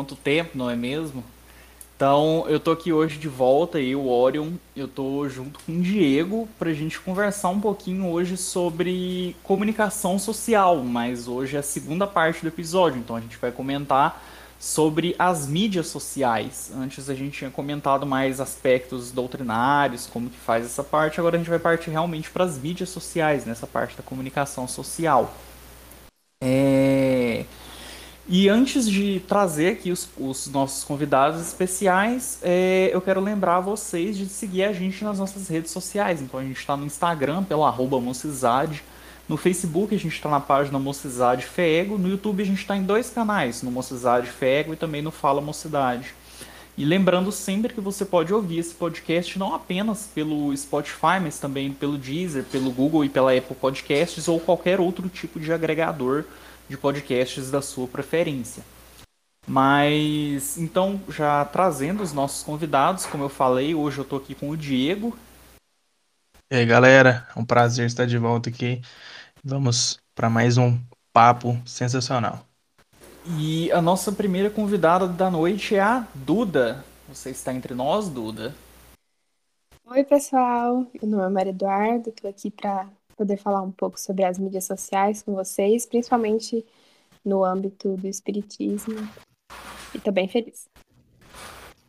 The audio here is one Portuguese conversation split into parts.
Quanto tempo, não é mesmo? Então, eu tô aqui hoje de volta, eu, Orion, eu tô junto com o Diego pra gente conversar um pouquinho hoje sobre comunicação social, mas hoje é a segunda parte do episódio, então a gente vai comentar sobre as mídias sociais. Antes a gente tinha comentado mais aspectos doutrinários, como que faz essa parte, agora a gente vai partir realmente para as mídias sociais, nessa parte da comunicação social. É... E antes de trazer aqui os, os nossos convidados especiais, é, eu quero lembrar vocês de seguir a gente nas nossas redes sociais. Então a gente está no Instagram pelo arroba Mocizade, no Facebook a gente está na página Mocizade Fego, no YouTube a gente está em dois canais, no Mocizade Fego e também no Fala Mocidade. E lembrando sempre que você pode ouvir esse podcast não apenas pelo Spotify, mas também pelo Deezer, pelo Google e pela Apple Podcasts ou qualquer outro tipo de agregador de podcasts da sua preferência. Mas então, já trazendo os nossos convidados, como eu falei, hoje eu estou aqui com o Diego. E aí, galera, é um prazer estar de volta aqui. Vamos para mais um papo sensacional. E a nossa primeira convidada da noite é a Duda. Você está entre nós, Duda? Oi, pessoal. Meu nome é Maria Eduardo, estou aqui para poder falar um pouco sobre as mídias sociais com vocês, principalmente no âmbito do espiritismo. E tô bem feliz.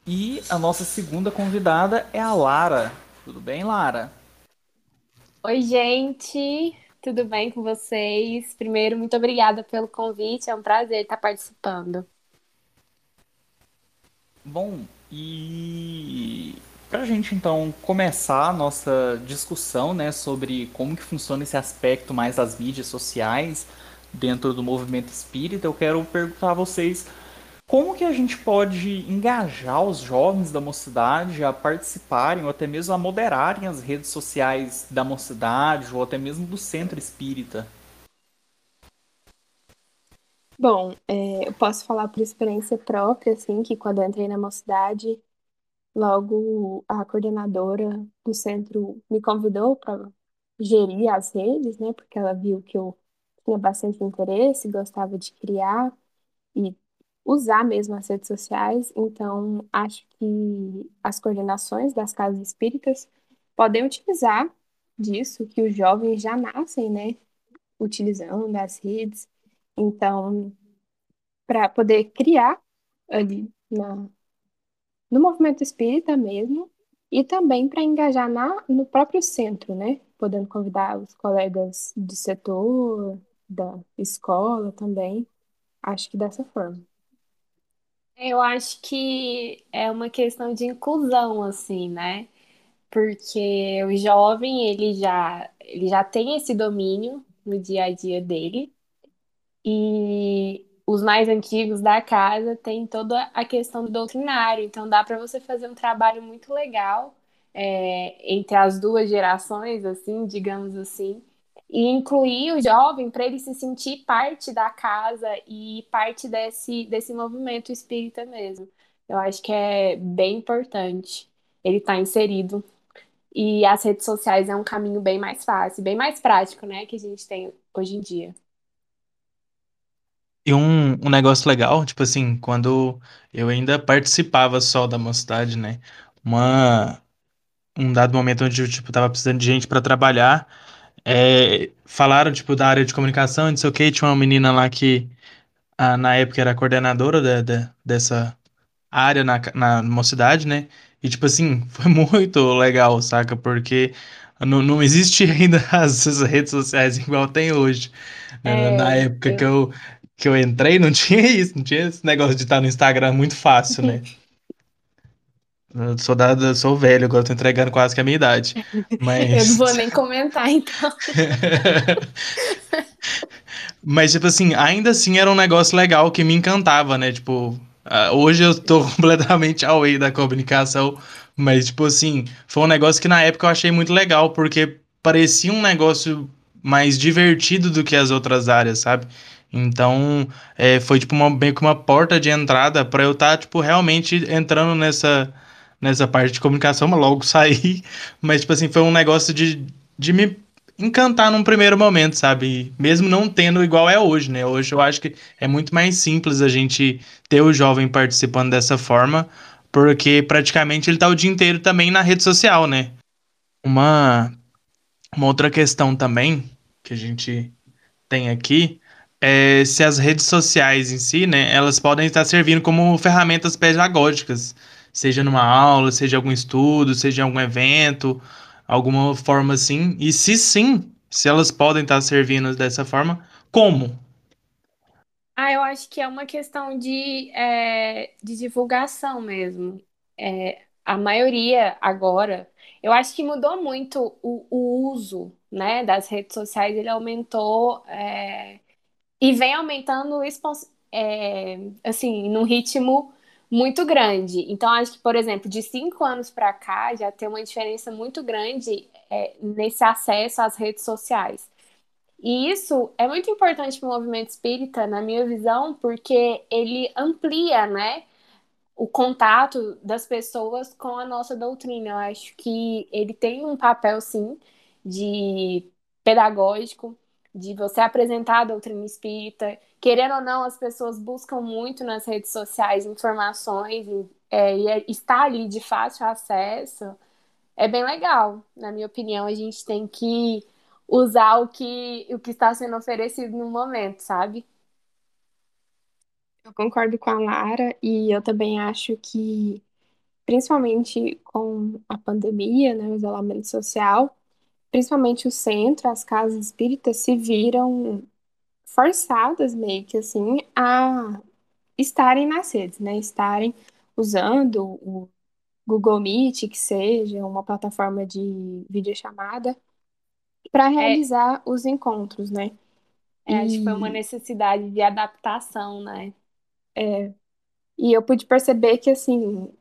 E a nossa segunda convidada é a Lara. Tudo bem, Lara? Oi, gente. Tudo bem com vocês? Primeiro, muito obrigada pelo convite. É um prazer estar participando. Bom, e para a gente então começar a nossa discussão né, sobre como que funciona esse aspecto mais das mídias sociais dentro do movimento espírita, eu quero perguntar a vocês como que a gente pode engajar os jovens da mocidade a participarem ou até mesmo a moderarem as redes sociais da mocidade ou até mesmo do centro espírita? Bom, é, eu posso falar por experiência própria, assim, que quando eu entrei na mocidade, Logo, a coordenadora do centro me convidou para gerir as redes, né? Porque ela viu que eu tinha bastante interesse, gostava de criar e usar mesmo as redes sociais. Então, acho que as coordenações das casas espíritas podem utilizar disso, que os jovens já nascem, né? Utilizando as redes. Então, para poder criar ali na, no movimento espírita mesmo, e também para engajar na, no próprio centro, né? Podendo convidar os colegas do setor, da escola também. Acho que dessa forma. Eu acho que é uma questão de inclusão, assim, né? Porque o jovem, ele já, ele já tem esse domínio no dia a dia dele. E os mais antigos da casa têm toda a questão do doutrinário, então dá para você fazer um trabalho muito legal é, entre as duas gerações, assim, digamos assim, e incluir o jovem para ele se sentir parte da casa e parte desse, desse movimento espírita mesmo. Eu acho que é bem importante ele estar tá inserido. E as redes sociais é um caminho bem mais fácil, bem mais prático, né, que a gente tem hoje em dia. E um, um negócio legal, tipo assim, quando eu ainda participava só da mocidade, né? Uma, um dado momento onde eu, tipo, tava precisando de gente para trabalhar, é, falaram, tipo, da área de comunicação, não sei o que, tinha uma menina lá que, ah, na época, era coordenadora da, da- dessa área na, na mocidade, né? E, tipo assim, foi muito legal, saca? Porque não, não existe ainda as, as redes sociais igual tem hoje. né? Na É, época que eu, eu que eu entrei, não tinha isso, não tinha esse negócio de estar no Instagram muito fácil, né? Eu sou, da, sou velho, agora tô entregando quase que a minha idade. eu não Mas. vou nem comentar, então. Mas, tipo assim, ainda assim era um negócio legal que me encantava, né? Tipo, uh, hoje eu tô completamente away da comunicação, mas, tipo assim, foi um negócio que na época eu achei muito legal, porque parecia um negócio mais divertido do que as outras áreas, sabe? Então, é, foi tipo uma, meio que uma porta de entrada para eu estar, tá, tipo, realmente entrando nessa, nessa parte de comunicação, mas logo sair. Mas, tipo assim, foi um negócio de, de me encantar num primeiro momento, sabe? Mesmo não tendo igual é hoje, né? Hoje eu acho que é muito mais simples a gente ter o jovem participando dessa forma, porque praticamente ele tá o dia inteiro também na rede social, né? Uma, uma outra questão também que a gente tem aqui é se as redes sociais em si, né, elas podem estar servindo como ferramentas pedagógicas, seja numa aula, seja algum estudo, seja algum evento, alguma forma assim. E se sim, se elas podem estar servindo dessa forma, como? Ah, eu acho que é uma questão de, é, de divulgação mesmo. É, a maioria agora, eu acho que mudou muito o, o uso, né, das redes sociais, ele aumentou, é, e vem aumentando é, assim, num ritmo muito grande. Então, acho que, por exemplo, de cinco anos para cá já tem uma diferença muito grande é, nesse acesso às redes sociais. E isso é muito importante para o movimento espírita, na minha visão, porque ele amplia, né, o contato das pessoas com a nossa doutrina. Eu acho que ele tem um papel, sim, de pedagógico, de você apresentar a doutrina espírita. Querendo ou não, as pessoas buscam muito nas redes sociais informações e, é, e é, estar ali de fácil acesso é bem legal. Na minha opinião, a gente tem que usar o que, o que está sendo oferecido no momento, sabe? Eu concordo com a Lara e eu também acho que, principalmente com a pandemia, né, o isolamento social, principalmente o centro, as casas espíritas se viram forçadas meio que assim a estarem nas redes, né? Estarem usando o Google Meet, que seja uma plataforma de videochamada, para É, realizar os encontros, né? é, acho que foi uma necessidade de adaptação, né? e eu pude perceber que assim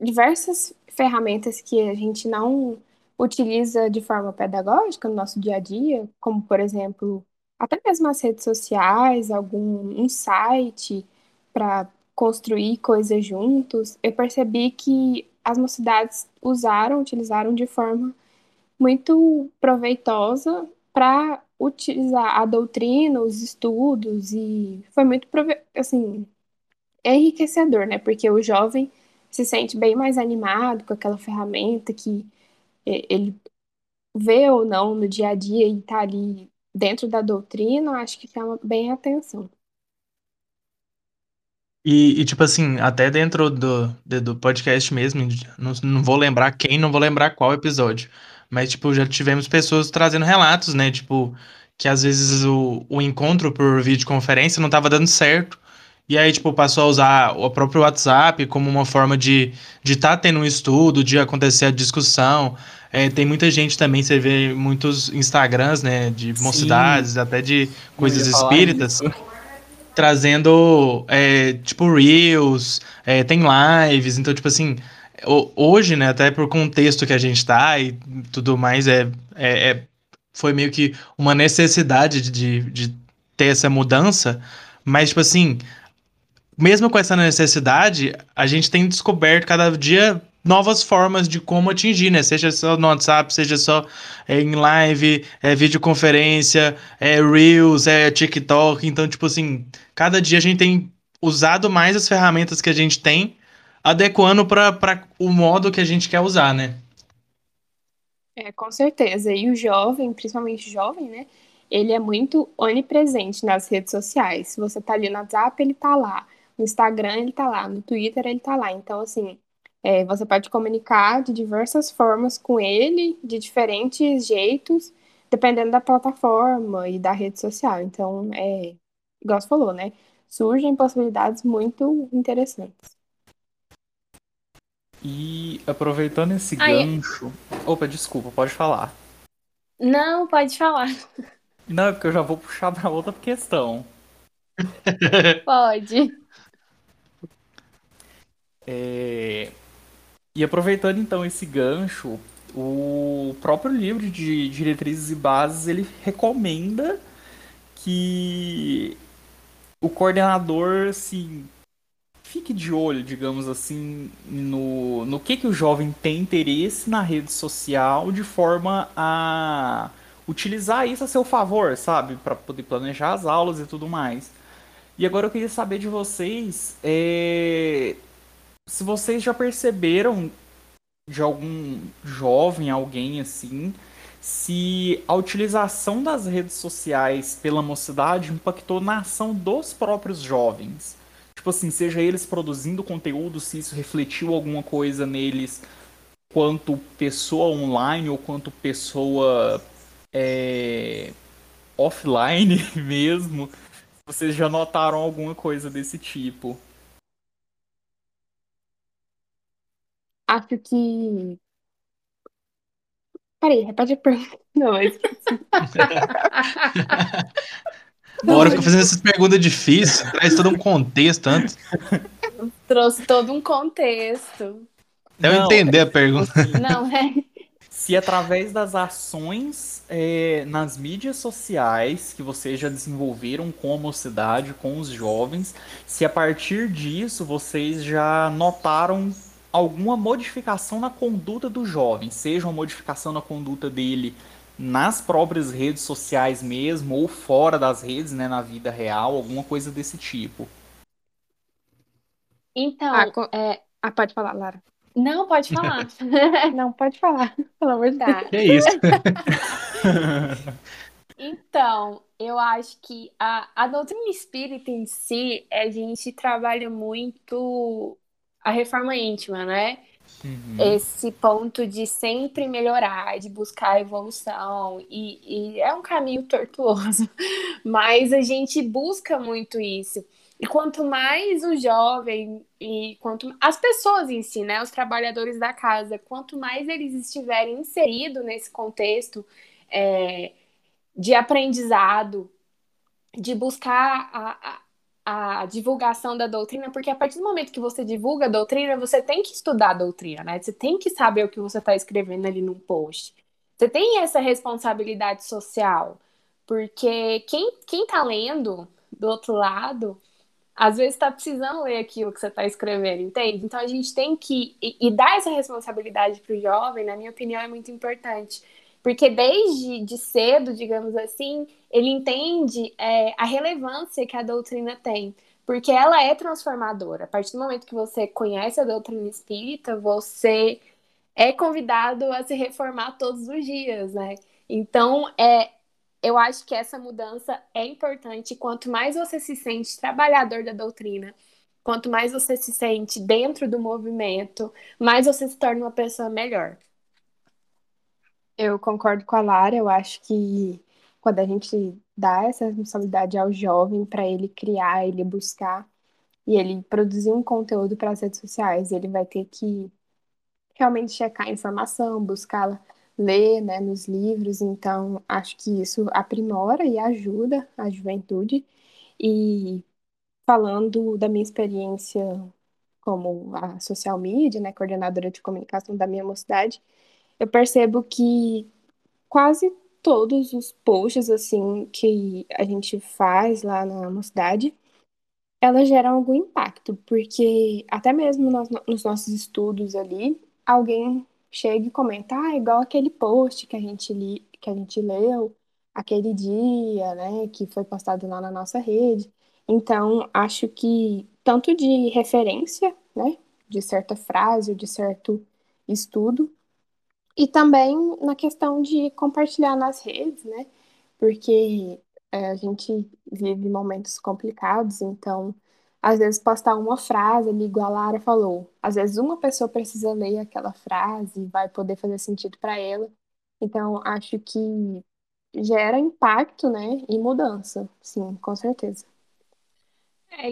diversas ferramentas que a gente não utiliza de forma pedagógica no nosso dia a dia, como por exemplo, até mesmo as redes sociais, algum um site para construir coisas juntos, eu percebi que as mocidades usaram, utilizaram de forma muito proveitosa para utilizar a doutrina, os estudos e foi muito assim enriquecedor, né? Porque o jovem se sente bem mais animado com aquela ferramenta que ele vê ou não no dia a dia e tá ali dentro da doutrina, acho que chama bem a atenção. E, e, tipo assim, até dentro do, do podcast mesmo, não, não vou lembrar quem, não vou lembrar qual episódio. Mas, tipo, já tivemos pessoas trazendo relatos, né? Tipo, que às vezes o, o encontro por videoconferência não tava dando certo. E aí, tipo, passou a usar o próprio WhatsApp como uma forma de de estar tendo um estudo, de acontecer a discussão. É, tem muita gente também, você vê muitos Instagrams, né? De Sim, mocidades, até de coisas falar isso. espíritas trazendo, é, tipo, Reels, é, tem lives, então, tipo assim, ho- hoje, né, até por contexto que a gente tá e tudo mais, é, é, é- foi meio que uma necessidade de, de ter essa mudança, mas, tipo assim, mesmo com essa necessidade, a gente tem descoberto cada dia novas formas de como atingir, né? Seja só no WhatsApp, seja só é, em live, é videoconferência, é Reels, é TikTok. Então, tipo assim, cada dia a gente tem usado mais as ferramentas que a gente tem, adequando para o modo que a gente quer usar, né? É, com certeza. E o jovem, principalmente jovem, né? Ele é muito onipresente nas redes sociais. Se você tá ali no WhatsApp, ele tá lá. No Instagram, ele tá lá. No Twitter, ele tá lá. Então, assim, é, você pode comunicar de diversas formas com ele, de diferentes jeitos, dependendo da plataforma e da rede social. Então, é, igual você falou, né? Surgem possibilidades muito interessantes. E aproveitando esse Aí, gancho. Opa, desculpa, pode falar. não, pode falar. Não, é porque eu já vou puxar para outra questão. Pode. É, E aproveitando então esse gancho, o próprio livro de diretrizes e bases ele recomenda que o coordenador assim fique de olho, digamos assim, no, no que, que o jovem tem interesse na rede social de forma a utilizar isso a seu favor, sabe? Para poder planejar as aulas e tudo mais. E agora eu queria saber de vocês é... se vocês já perceberam de algum jovem, alguém assim, se a utilização das redes sociais pela mocidade impactou na ação dos próprios jovens. Tipo assim, seja eles produzindo conteúdo, se isso refletiu alguma coisa neles quanto pessoa online ou quanto pessoa é, offline mesmo. Vocês já notaram alguma coisa desse tipo? Acho que. Peraí, repete a pergunta. Não, eu esqueci. Bora ficar fazendo essas perguntas difíceis, traz todo um contexto antes. Trouxe todo um contexto. Até eu Não, entender a pergunta. Não, é. Se através das ações é, nas mídias sociais que vocês já desenvolveram com a mocidade, com os jovens, se a partir disso vocês já notaram alguma modificação na conduta do jovem, seja uma modificação na conduta dele nas próprias redes sociais mesmo, ou fora das redes, né, na vida real, alguma coisa desse tipo. Então, Ah, co- é, Ah, pode falar, Lara. não pode falar. Não, pode falar. Pelo amor de Deus. Tá. Que isso? Então, eu acho que a, a doutrina espírita em si, a gente trabalha muito a reforma íntima, né? Uhum. Esse ponto de sempre melhorar, de buscar a evolução, e, e é um caminho tortuoso, mas a gente busca muito isso. E quanto mais o jovem e quanto as pessoas em si, né, os trabalhadores da casa, quanto mais eles estiverem inseridos nesse contexto é, de aprendizado, de buscar a, a, a divulgação da doutrina, porque a partir do momento que você divulga a doutrina, você tem que estudar a doutrina, né? Você tem que saber o que você está escrevendo ali num post. Você tem essa responsabilidade social, porque quem, quem tá lendo do outro lado às vezes está precisando ler aquilo que você está escrevendo, entende? Então a gente tem que. E, e dar essa responsabilidade para o jovem, na minha opinião, é muito importante. Porque desde de cedo, digamos assim, ele entende é, a relevância que a doutrina tem. Porque ela é transformadora. A partir do momento que você conhece a doutrina espírita, você é convidado a se reformar todos os dias, né? Então, é, eu acho que essa mudança é importante. Quanto mais você se sente trabalhador da doutrina, quanto mais você se sente dentro do movimento, mais você se torna uma pessoa melhor. Eu concordo com a Lara, eu acho que quando a gente dá essa responsabilidade ao jovem para ele criar, ele buscar e ele produzir um conteúdo para as redes sociais, ele vai ter que realmente checar a informação, buscá-la, ler, né, nos livros. Então, acho que isso aprimora e ajuda a juventude. E falando da minha experiência como a social media, né, coordenadora de comunicação da minha mocidade, eu percebo que quase todos os posts assim que a gente faz lá na mocidade, elas geram algum impacto, porque até mesmo nos, nos nossos estudos ali, alguém chega e comenta, ah, igual aquele post que a gente li, que a gente leu aquele dia, né, que foi postado lá na nossa rede. Então, acho que tanto de referência, né, de certa frase de certo estudo, e também na questão de compartilhar nas redes, né? Porque é, a gente vive momentos complicados, então, às vezes, postar uma frase ali, igual a Lara falou, às vezes uma pessoa precisa ler aquela frase e vai poder fazer sentido para ela. Então, acho que gera impacto, né? E mudança, sim, com certeza. É,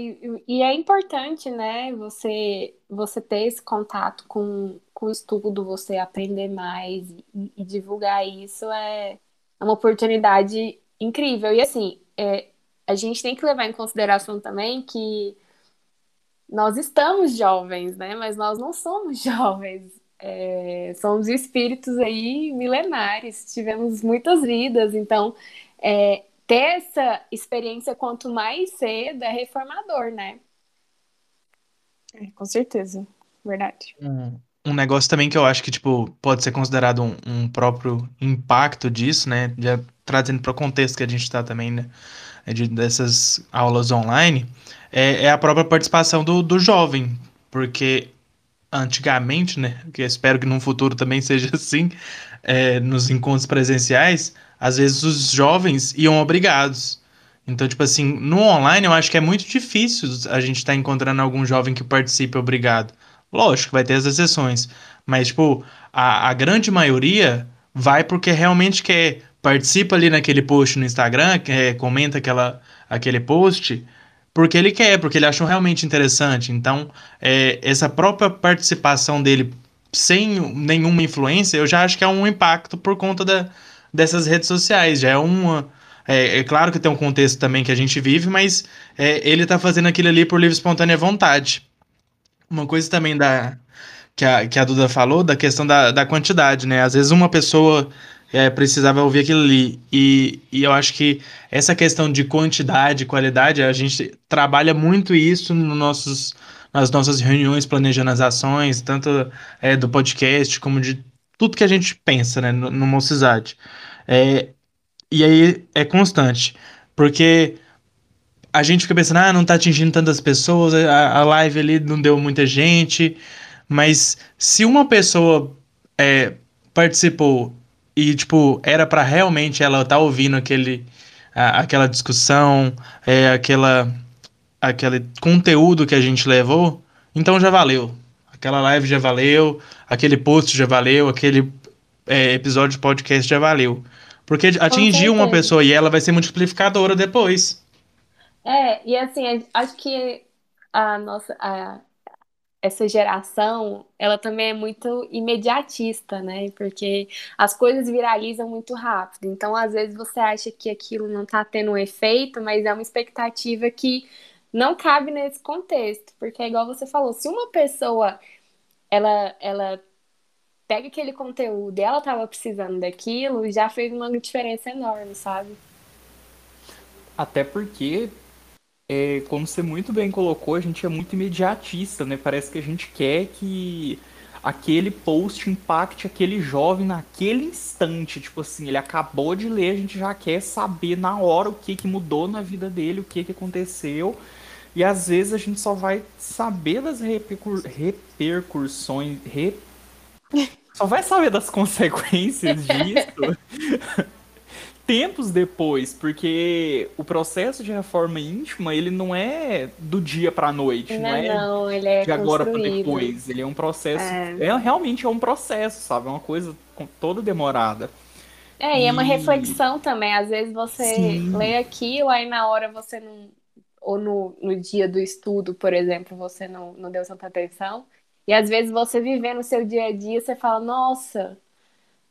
e, é importante, né, você, você ter esse contato com, com o estudo, você aprender mais e, e divulgar isso é, é uma oportunidade incrível. E assim, é, a gente tem que levar em consideração também que nós estamos jovens, né? Mas nós não somos jovens. É, somos espíritos aí milenares, tivemos muitas vidas, então é, ter essa experiência quanto mais cedo é reformador, né? É, com certeza, verdade. Hum, um negócio também que eu acho que, tipo, pode ser considerado um, um próprio impacto disso, né? Já trazendo para o contexto que a gente está também, né? De, dessas aulas online, é, é a própria participação do, do jovem. Porque antigamente, né? Que espero que no futuro também seja assim, é, nos encontros presenciais, às vezes os jovens iam obrigados. Então, tipo assim, no online eu acho que é muito difícil a gente estar tá encontrando algum jovem que participe obrigado. Lógico, vai ter as exceções. Mas, tipo, a, a grande maioria vai porque realmente quer. Participa ali naquele post no Instagram, quer, comenta aquela, aquele post, porque ele quer, porque ele achou realmente interessante. Então, é, essa própria participação dele sem nenhuma influência, eu já acho que é um impacto por conta da, dessas redes sociais. Já é uma. É, é claro que tem um contexto também que a gente vive, mas é, ele tá fazendo aquilo ali por livre espontânea vontade. Uma coisa também da, que, a, que a Duda falou, da questão da, da quantidade, né? Às vezes uma pessoa é, precisava ouvir aquilo ali. E, e eu acho que essa questão de quantidade, qualidade, a gente trabalha muito isso no nossos, nas nossas reuniões, planejando as ações, tanto é, do podcast como de tudo que a gente pensa, né, no, no Mocizade. É, e aí é constante, porque a gente fica pensando, ah, não tá atingindo tantas pessoas, a, a live ali não deu muita gente. Mas se uma pessoa é, participou e, tipo, era para realmente ela estar tá ouvindo aquele, a, aquela discussão, é, aquela, aquele conteúdo que a gente levou, então já valeu. Aquela live já valeu, aquele post já valeu, aquele é, episódio de podcast já valeu. Porque atingiu uma pessoa e ela vai ser multiplicadora depois. É, e assim, acho que a nossa, a, essa geração, ela também é muito imediatista, né? Porque as coisas viralizam muito rápido. Então, às vezes você acha que aquilo não tá tendo um efeito, mas é uma expectativa que não cabe nesse contexto, porque é igual você falou, se uma pessoa ela ela pega aquele conteúdo e ela tava precisando daquilo, já fez uma diferença enorme, sabe? Até porque é, como você muito bem colocou, a gente é muito imediatista, né? Parece que a gente quer que aquele post impacte aquele jovem naquele instante. Tipo assim, ele acabou de ler, a gente já quer saber na hora o que, que mudou na vida dele, o que, que aconteceu. E às vezes a gente só vai saber das repercussões. Re... Só vai saber das consequências disso tempos depois, porque o processo de reforma íntima, ele não é do dia para noite, não, não é não, ele é de agora para depois, ele é um processo, é. é. realmente é um processo, sabe, é uma coisa toda demorada. É, e, e é uma reflexão também, às vezes você Sim. lê aquilo, aí na hora você não ou no, no dia do estudo, por exemplo, você não, não deu tanta atenção, e às vezes você vivendo o seu dia a dia, você fala, nossa,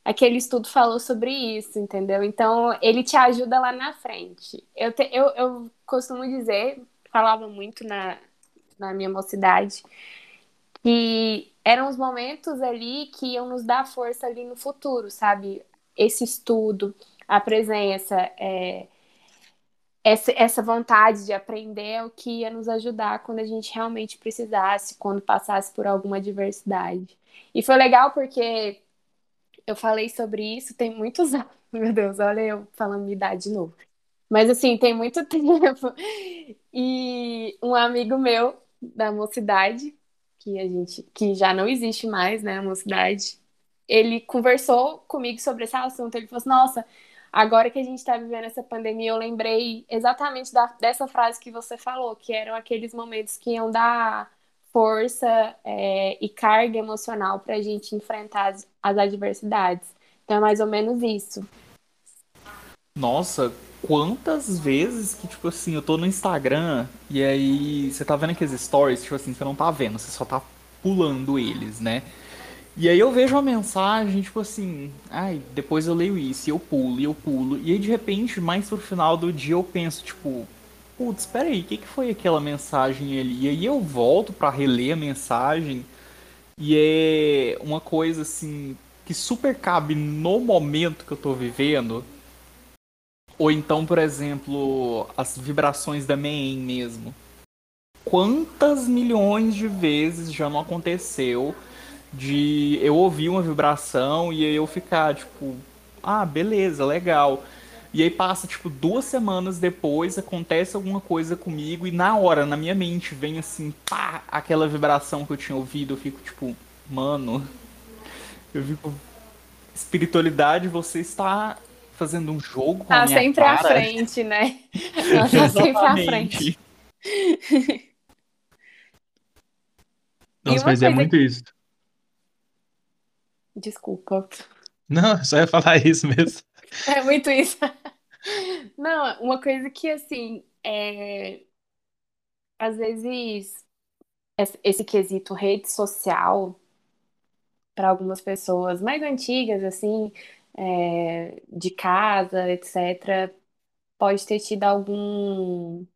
aquele estudo falou sobre isso, entendeu? Então, ele te ajuda lá na frente. Eu, te, eu, eu costumo dizer, falava muito na, na minha mocidade, que eram os momentos ali que iam nos dar força ali no futuro, sabe? Esse estudo, a presença, é, essa, essa vontade de aprender é o que ia nos ajudar quando a gente realmente precisasse, quando passasse por alguma adversidade. E foi legal porque eu falei sobre isso tem muitos anos. Meu Deus, olha eu falando minha idade de novo. Mas assim, tem muito tempo. E um amigo meu da mocidade, que a gente que já não existe mais, né, a mocidade, ele conversou comigo sobre esse assunto. Ele falou assim: "Nossa, agora que a gente está vivendo essa pandemia, eu lembrei exatamente da, dessa frase que você falou, que eram aqueles momentos que iam dar força é, e carga emocional para a gente enfrentar as, as adversidades. Então é mais ou menos isso. Nossa, quantas vezes que, tipo assim, eu tô no Instagram e aí você tá vendo aqueles stories, tipo assim, você não tá vendo, você só tá pulando eles, né? E aí eu vejo uma mensagem, tipo assim, ai, depois eu leio isso, e eu pulo, e eu pulo. E aí de repente, mais pro final do dia eu penso, tipo, putz, espera aí, o que, que foi aquela mensagem ali? E aí eu volto para reler a mensagem e é uma coisa assim que super cabe no momento que eu tô vivendo. Ou então, por exemplo, as vibrações da MEN mesmo. Quantas milhões de vezes já não aconteceu De eu ouvir uma vibração e eu ficar, tipo, ah, beleza, legal. E aí passa, tipo, duas semanas depois, acontece alguma coisa comigo e na hora, na minha mente, vem assim, pá, aquela vibração que eu tinha ouvido. Eu fico, tipo, mano. Eu fico. Espiritualidade, você está fazendo um jogo com tá a minha sempre cara. à frente, né? Ela tá sempre à frente. Nossa, mas é muito isso. Desculpa. Não, eu só ia falar isso mesmo. É muito isso. Não, uma coisa que, assim, é... às vezes, esse quesito rede social, para algumas pessoas mais antigas, assim, é, de casa, etc., pode ter tido algum.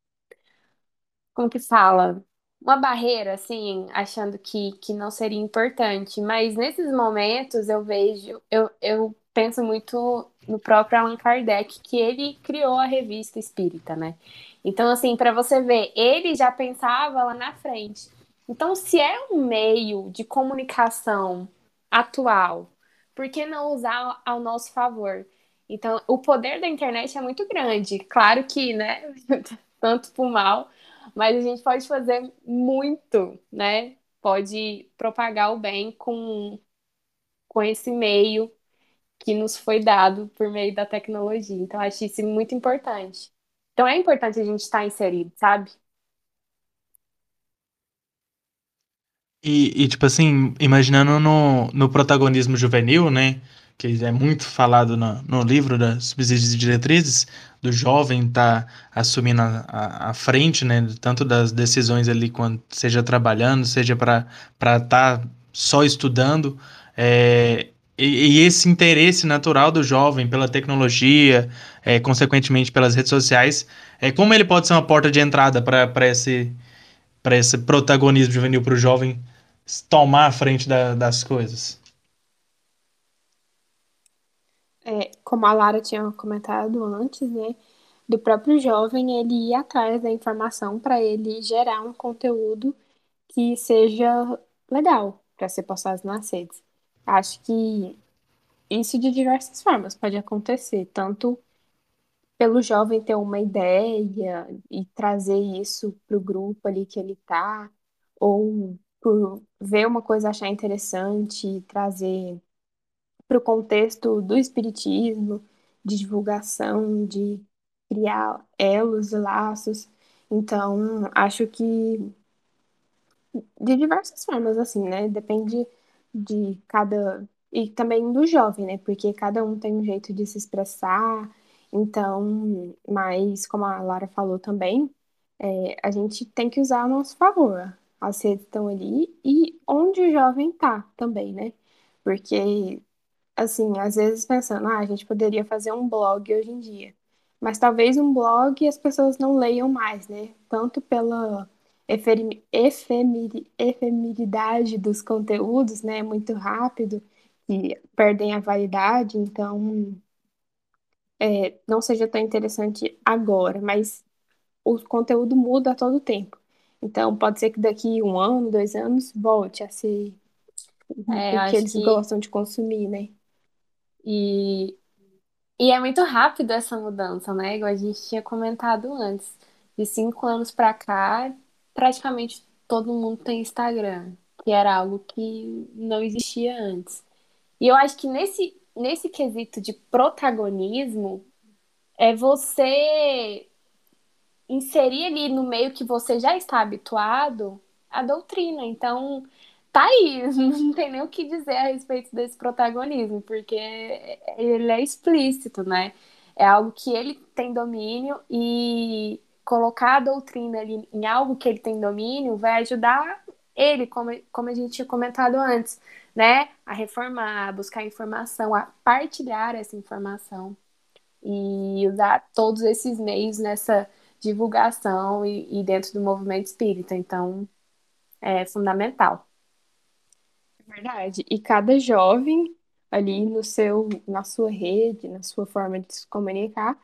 Como que fala? Uma barreira, assim, achando que, que não seria importante. Mas nesses momentos eu vejo, eu, eu penso muito no próprio Allan Kardec, que ele criou a revista Espírita, né? Então, assim, para você ver, ele já pensava lá na frente. Então, se é um meio de comunicação atual, por que não usar ao nosso favor? Então, o poder da internet é muito grande. Claro que, né, tanto o mal, mas a gente pode fazer muito, né? Pode propagar o bem com, com esse meio que nos foi dado por meio da tecnologia. Então, acho isso muito importante. Então, é importante a gente estar inserido, sabe? E, e, tipo assim, imaginando no, no protagonismo juvenil, né? Que é muito falado no, no livro das Subsídios e Diretrizes, do jovem tá assumindo a, a, a frente, né? Tanto das decisões ali, quando seja trabalhando, seja para estar tá só estudando. É, e, esse interesse natural do jovem pela tecnologia, é, consequentemente pelas redes sociais, é como ele pode ser uma porta de entrada para esse esse protagonismo juvenil para o jovem tomar a frente da- das coisas. É, como a Lara tinha comentado antes, né, do próprio jovem ele ir atrás da informação para ele gerar um conteúdo que seja legal para ser postado nas redes. Acho que isso de diversas formas pode acontecer, tanto pelo jovem ter uma ideia e trazer isso para o grupo ali que ele tá, ou por ver uma coisa achar interessante e trazer para o contexto do espiritismo, de divulgação, de criar elos e laços. Então, acho que de diversas formas, assim, né? Depende de cada. E também do jovem, né? Porque cada um tem um jeito de se expressar. Então, mas como a Lara falou também, é, a gente tem que usar a nosso favor. As redes estão ali e onde o jovem tá também, né? Porque assim, às vezes pensando, ah, a gente poderia fazer um blog hoje em dia. Mas talvez um blog as pessoas não leiam mais, né? Tanto pela efemeri- efemeridade dos conteúdos, né? Muito rápido, e perdem a validade, então é, não seja tão interessante agora, mas o conteúdo muda a todo tempo. Então pode ser que daqui um ano, dois anos, volte a ser É, o que eles que. gostam de consumir, né? E, e é muito rápido essa mudança, né? Igual a gente tinha comentado antes. De cinco anos pra cá, praticamente todo mundo tem Instagram, que era algo que não existia antes. E eu acho que nesse, nesse quesito de protagonismo, é você inserir ali no meio que você já está habituado a doutrina. Então, tá aí, não tem nem o que dizer a respeito desse protagonismo, porque ele é explícito, né? É algo que ele tem domínio e colocar a doutrina ali em algo que ele tem domínio vai ajudar ele, como, como a gente tinha comentado antes, né? A reformar, a buscar informação, a partilhar essa informação e usar todos esses meios nessa divulgação e, e dentro do movimento espírita. Então, é fundamental. Verdade. E cada jovem ali no seu, na sua rede, na sua forma de se comunicar,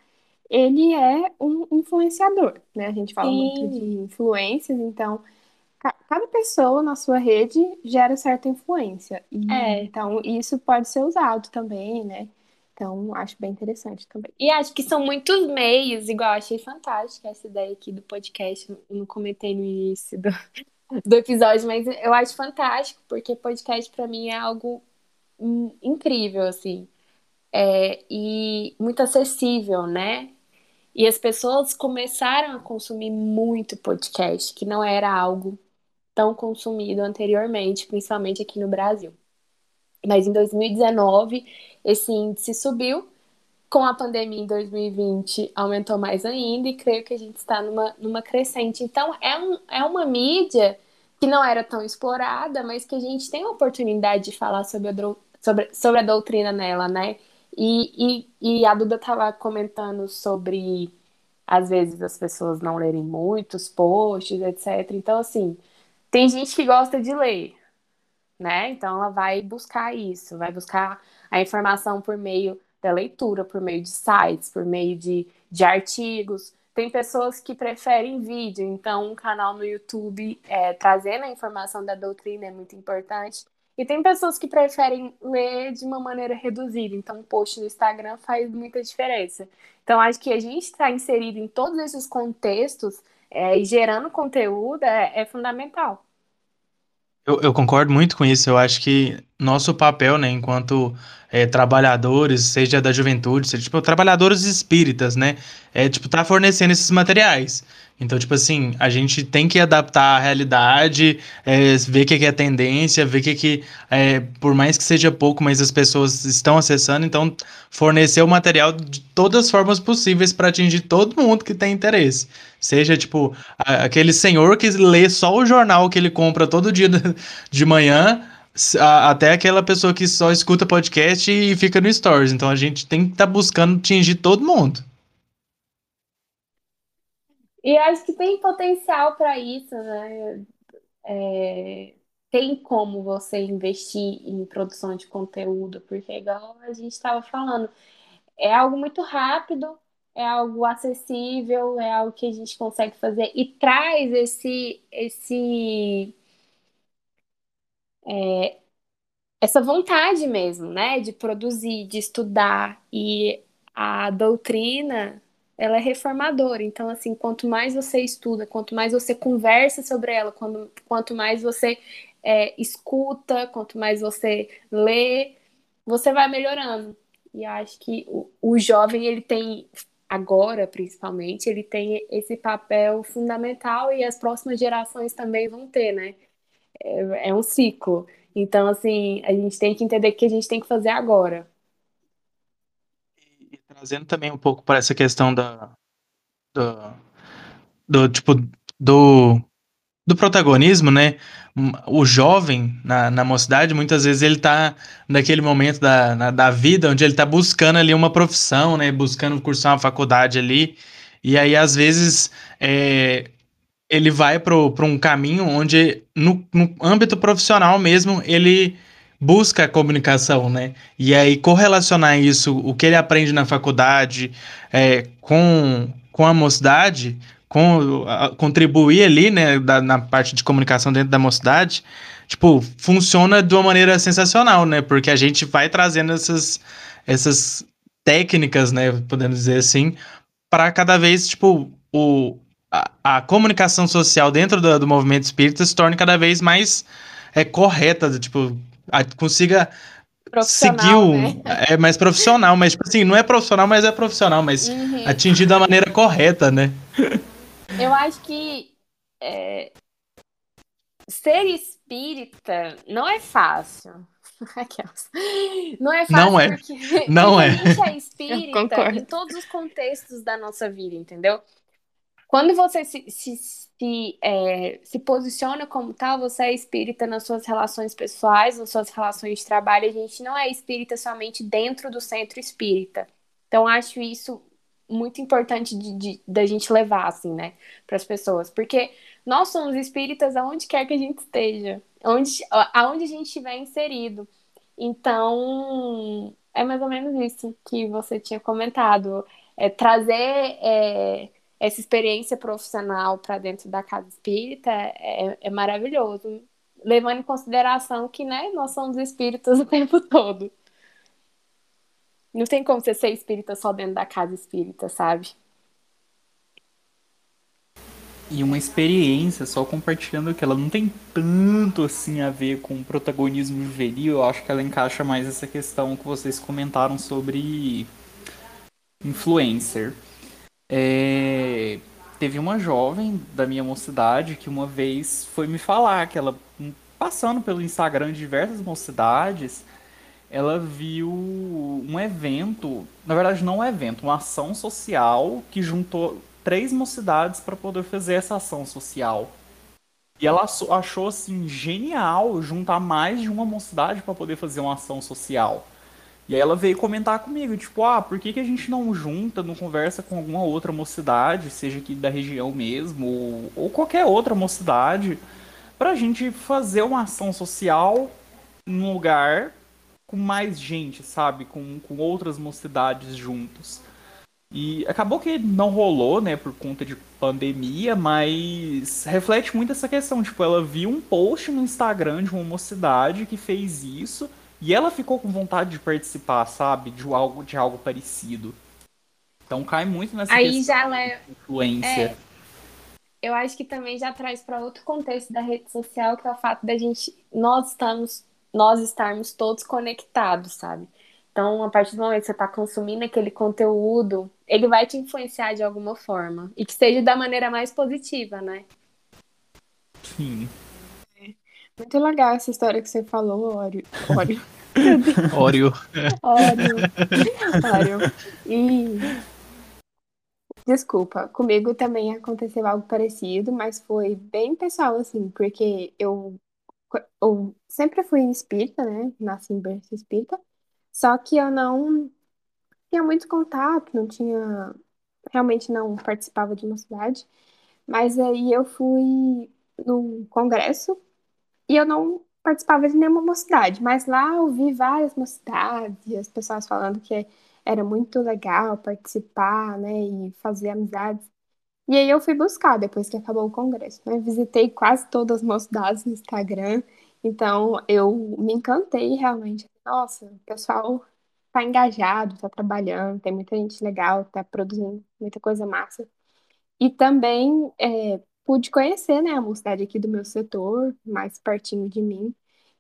ele é um influenciador, né? A gente fala muito de Sim, influências, então cada pessoa na sua rede gera certa influência. E, É. Então, isso pode ser usado também, né? Então, acho bem interessante também. E acho que são muitos meios, igual achei fantástica essa ideia aqui do podcast. Eu não comentei no início do, do episódio, mas eu acho fantástico, porque podcast para mim é algo incrível, assim. É, e muito acessível, né? E as pessoas começaram a consumir muito podcast, que não era algo tão consumido anteriormente, principalmente aqui no Brasil. Mas em 2019, esse índice subiu. Com a pandemia em 2020, aumentou mais ainda, e creio que a gente está numa, numa crescente. Então, é, um, é uma mídia que não era tão explorada, mas que a gente tem a oportunidade de falar sobre a, sobre, sobre a doutrina nela, né? E, e, e a Duda estava comentando sobre, às vezes, as pessoas não lerem muitos posts, etc. Então, assim, tem gente que gosta de ler, né? Então ela vai buscar isso, vai buscar a informação por meio da leitura, por meio de sites, por meio de, de artigos. Tem pessoas que preferem vídeo, então um canal no YouTube é, trazendo a informação da doutrina é muito importante. E tem pessoas que preferem ler de uma maneira reduzida, então um post no Instagram faz muita diferença. Então acho que a gente está inserido em todos esses contextos é, e gerando conteúdo é, é fundamental. Eu, eu, concordo muito com isso. Eu acho que nosso papel, né, enquanto é, trabalhadores, seja da juventude, seja tipo trabalhadores espíritas, né, é tipo tá fornecendo esses materiais. Então, tipo assim, a gente tem que adaptar a realidade, é, ver o que, que é tendência, ver o que, que é, por mais que seja pouco, mas as pessoas estão acessando, então fornecer o material de todas as formas possíveis para atingir todo mundo que tem interesse. Seja, tipo, a, aquele senhor que lê só o jornal que ele compra todo dia de manhã, a, até aquela pessoa que só escuta podcast e fica no Stories. Então a gente tem que estar tá buscando atingir todo mundo. E acho que tem potencial para isso, né? É, tem como você investir em produção de conteúdo, porque, igual a gente estava falando, é algo muito rápido, é algo acessível, é algo que a gente consegue fazer e traz esse, esse é, essa vontade mesmo, né, de produzir, de estudar e a doutrina ela é reformadora. Então, assim, quanto mais você estuda, quanto mais você conversa sobre ela, quando, quanto mais você é, escuta, quanto mais você lê, você vai melhorando. E acho que o, o jovem, ele tem, agora principalmente, ele tem esse papel fundamental e as próximas gerações também vão ter, né? É, é um ciclo. Então, assim, a gente tem que entender que a gente tem que fazer agora trazendo também um pouco para essa questão da, do, do tipo do, do protagonismo, né? O jovem na, na mocidade, muitas vezes ele tá naquele momento da, na, da vida onde ele tá buscando ali uma profissão, né? Buscando cursar uma faculdade ali. E aí, às vezes, é, ele vai para um caminho onde, no, no âmbito profissional mesmo, ele busca a comunicação, né? E aí correlacionar isso, o que ele aprende na faculdade, é, com, com a mocidade, com a, contribuir ali, né, da, na parte de comunicação dentro da mocidade, tipo, funciona de uma maneira sensacional, né? Porque a gente vai trazendo essas, essas técnicas, né, podemos dizer assim, para cada vez, tipo, o, a, a comunicação social dentro do, do movimento espírita se torne cada vez mais é correta, tipo, consiga seguir o. Né? É mais profissional, mas, tipo assim, não é profissional, mas é profissional, mas uhum. atingir da maneira correta, né? Eu acho que é, ser espírita não é fácil. Não é fácil não é. porque, não é. a gente é espírita em todos os contextos da nossa vida, entendeu? Quando você se, se, se, é, se posiciona como tal, você é espírita nas suas relações pessoais, nas suas relações de trabalho. A gente não é espírita somente dentro do centro espírita. Então, acho isso muito importante de, da gente levar, assim, né, para as pessoas. Porque nós somos espíritas aonde quer que a gente esteja, onde, aonde a gente estiver inserido. Então, é mais ou menos isso que você tinha comentado. É trazer. É, essa experiência profissional para dentro da casa espírita é, é maravilhoso, levando em consideração que né, nós somos espíritas o tempo todo. Não tem como você ser espírita só dentro da casa espírita, sabe? E uma experiência, só compartilhando que ela não tem tanto assim a ver com protagonismo juvenil, eu acho que ela encaixa mais essa questão que vocês comentaram sobre influencer. É... Teve uma jovem da minha mocidade que uma vez foi me falar que ela, passando pelo Instagram de diversas mocidades, ela viu um evento, na verdade não um evento, uma ação social que juntou três mocidades para poder fazer essa ação social. E ela achou assim genial juntar mais de uma mocidade para poder fazer uma ação social. E aí ela veio comentar comigo, tipo, ah, por que, que a gente não junta, não conversa com alguma outra mocidade, seja aqui da região mesmo, ou, ou qualquer outra mocidade, pra gente fazer uma ação social num lugar com mais gente, sabe? Com, com outras mocidades juntos. E acabou que não rolou, né, por conta de pandemia, mas reflete muito essa questão. Tipo, ela viu um post no Instagram de uma mocidade que fez isso e ela ficou com vontade de participar, sabe? De algo, de algo parecido. Então cai muito nessa Aí já leva... influência. É, eu acho que também já traz para outro contexto da rede social, que é o fato da gente, nós estamos nós estarmos todos conectados, sabe? Então, a partir do momento que você está consumindo aquele conteúdo, ele vai te influenciar de alguma forma. E que seja da maneira mais positiva, né? Sim. Muito legal essa história que você falou. Ório. Ório. Ório. Ório. E. Desculpa, comigo também aconteceu algo parecido, mas foi bem pessoal, assim, porque eu eu sempre fui espírita, né? Nasci em berço espírita. Só que eu não tinha muito contato, não tinha. Realmente não participava de uma cidade. Mas aí eu fui no congresso e eu não participava de nenhuma mocidade. Mas lá eu vi várias mocidades e as pessoas falando que era muito legal participar, né? E fazer amizades. E aí eu fui buscar depois que acabou o congresso, né? Visitei quase todas as mocidades no Instagram, então eu me encantei realmente. Nossa, o pessoal tá engajado, tá trabalhando, tem muita gente legal, tá produzindo muita coisa massa. E também é, pude conhecer, né, a mocidade aqui do meu setor, mais pertinho de mim,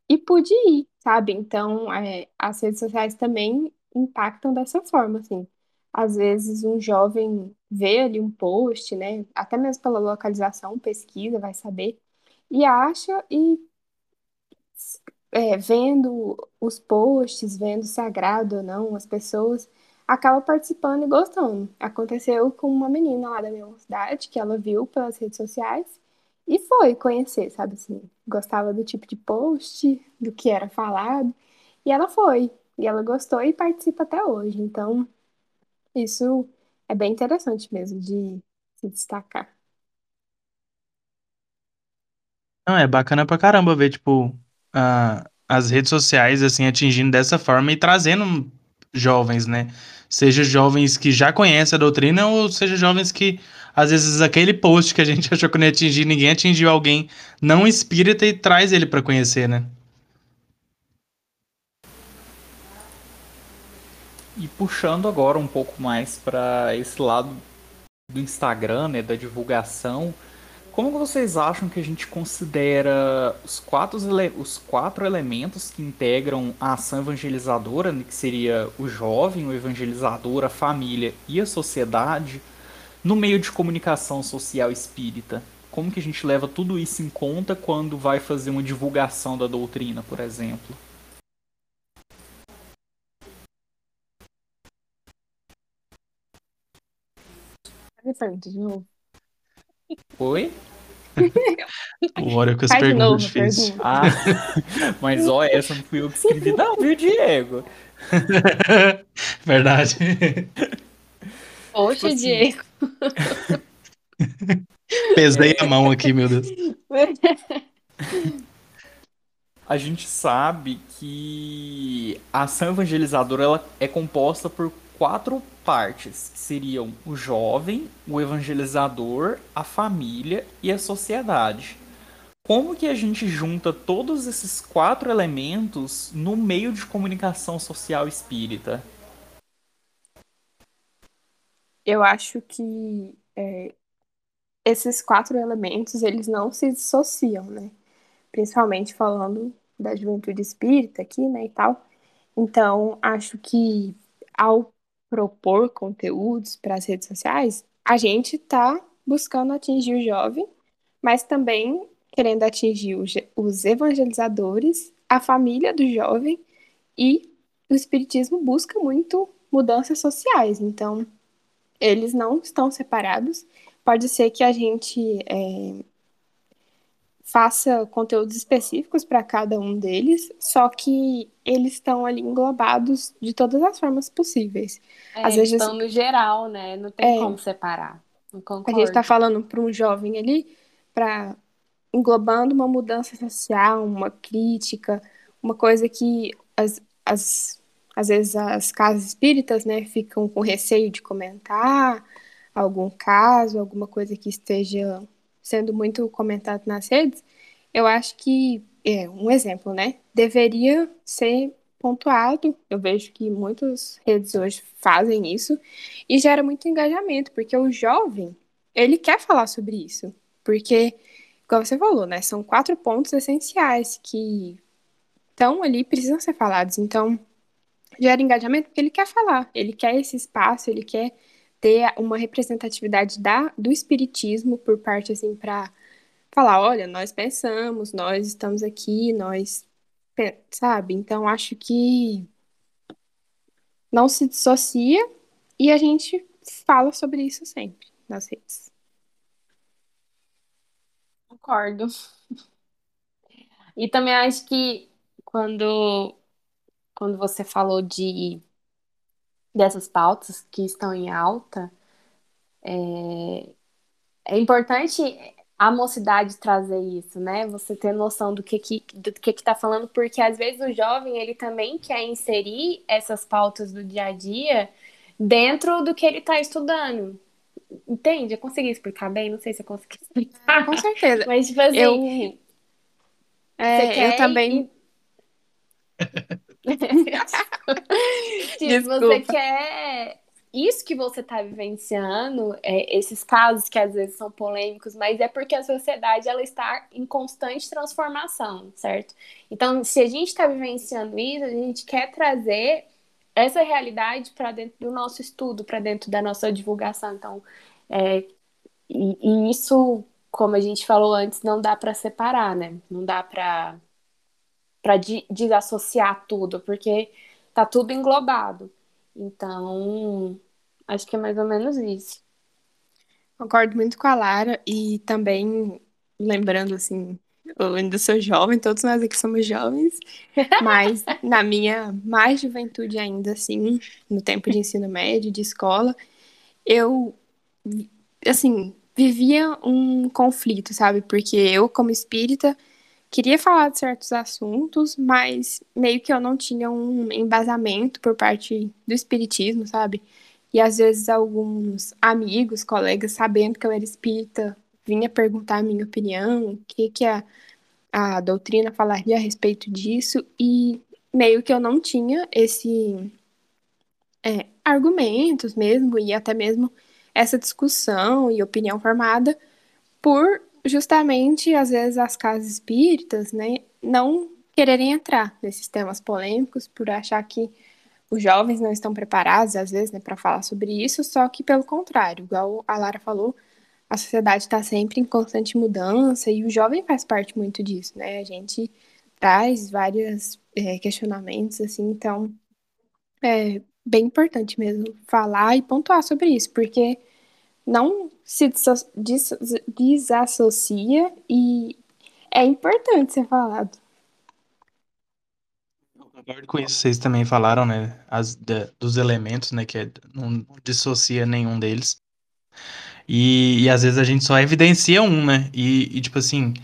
e pude ir, sabe? Então, é, as redes sociais também impactam dessa forma, assim. Às vezes um jovem vê ali um post, né? Até mesmo pela localização, pesquisa, vai saber, e acha e é, vendo os posts, vendo se agrada ou não as pessoas, acaba participando e gostando. Aconteceu com uma menina lá da minha cidade, que ela viu pelas redes sociais e foi conhecer, sabe assim, gostava do tipo de post, do que era falado, e ela foi, e ela gostou e participa até hoje. Então, isso é bem interessante mesmo de se destacar. Não, é bacana pra caramba ver, tipo, a- as redes sociais, assim, atingindo dessa forma e trazendo jovens, né? Seja jovens que já conhecem a doutrina ou seja jovens que, às vezes, aquele post que a gente achou que não ia atingir, ninguém atingiu alguém não espírita e traz ele pra conhecer, né? E puxando agora um pouco mais para esse lado do Instagram, né, da divulgação, como vocês acham que a gente considera os quatro, os quatro elementos que integram a ação evangelizadora, né, que seria o jovem, o evangelizador, a família e a sociedade, no meio de comunicação social espírita? Como que a gente leva tudo isso em conta quando vai fazer uma divulgação da doutrina, por exemplo? Pergunta de novo. Oi? O Hora que as Faz perguntas difíceis. pergunta. Ah, mas ó, essa não fui eu que escrevi, não, viu, Diego? Verdade. Poxa, assim, Diego. Pesei a mão aqui, meu Deus. A gente sabe que a ação evangelizadora ela é composta por quatro partes, que seriam o jovem, o evangelizador, a família e a sociedade. Como que a gente junta todos esses quatro elementos no meio de comunicação social espírita? Eu acho que é, esses quatro elementos eles não se dissociam, né? Principalmente falando da juventude espírita aqui, né, e tal. Então, acho que ao propor conteúdos para as redes sociais, a gente está buscando atingir o jovem, mas também querendo atingir os evangelizadores, a família do jovem e o espiritismo busca muito mudanças sociais. Então, eles não estão separados. Pode ser que a gente é, faça conteúdos específicos para cada um deles, só que eles estão ali englobados de todas as formas possíveis. É, Às vezes estão no geral, né? Não tem é, como separar. A gente está falando para um jovem ali, para englobando uma mudança social, uma crítica, uma coisa que as, as às vezes as casas espíritas, né, ficam com receio de comentar algum caso, alguma coisa que esteja sendo muito comentado nas redes, eu acho que, é um exemplo, né, deveria ser pontuado. Eu vejo que muitas redes hoje fazem isso e gera muito engajamento, porque o jovem, ele quer falar sobre isso, porque, como você falou, né, são quatro pontos essenciais que estão ali, precisam ser falados. Então, gera engajamento porque ele quer falar, ele quer esse espaço, ele quer ter uma representatividade da, do espiritismo por parte assim para falar, olha, nós pensamos, nós estamos aqui, nós sabe? Então acho que não se dissocia e a gente fala sobre isso sempre nas redes. Concordo. E também acho que quando quando você falou de dessas pautas que estão em alta, é, é importante a mocidade trazer isso, né? Você ter noção do que que do que que tá falando, porque às vezes o jovem ele também quer inserir essas pautas do dia a dia dentro do que ele está estudando. Entende? Eu consegui explicar bem? Não sei se eu consegui explicar. Com certeza. Mas, tipo assim, eu, é, eu também. tipo, você quer isso que você está vivenciando, é, esses casos que às vezes são polêmicos, mas é porque a sociedade ela está em constante transformação, certo? Então, se a gente está vivenciando isso, a gente quer trazer essa realidade para dentro do nosso estudo, para dentro da nossa divulgação. Então, é, e, e, isso, como a gente falou antes, não dá para separar, né? Não dá para para desassociar tudo, porque tá tudo englobado. Então, acho que é mais ou menos isso. Concordo muito com a Lara e também lembrando assim, eu ainda sou jovem, todos nós aqui somos jovens, mas na minha mais juventude ainda assim, no tempo de ensino médio, de escola, eu assim, vivia um conflito, sabe? Porque eu como espírita queria falar de certos assuntos, mas meio que eu não tinha um embasamento por parte do espiritismo, sabe? E às vezes alguns amigos, colegas, sabendo que eu era espírita, vinha perguntar a minha opinião, o que que a, a doutrina falaria a respeito disso, e meio que eu não tinha esse é, argumentos mesmo, e até mesmo essa discussão e opinião formada por justamente, às vezes, as casas espíritas, né, não quererem entrar nesses temas polêmicos por achar que os jovens não estão preparados, às vezes, né, para falar sobre isso, só que pelo contrário, igual a Lara falou, a sociedade está sempre em constante mudança e o jovem faz parte muito disso, né? A gente traz vários é, questionamentos, assim, então é bem importante mesmo falar e pontuar sobre isso, porque não se desassocia e é importante ser falado. Eu concordo com isso, vocês também falaram, né, as, dos elementos, né, que é, não dissocia nenhum deles. E, e, às vezes a gente só evidencia um, né, e, e tipo assim,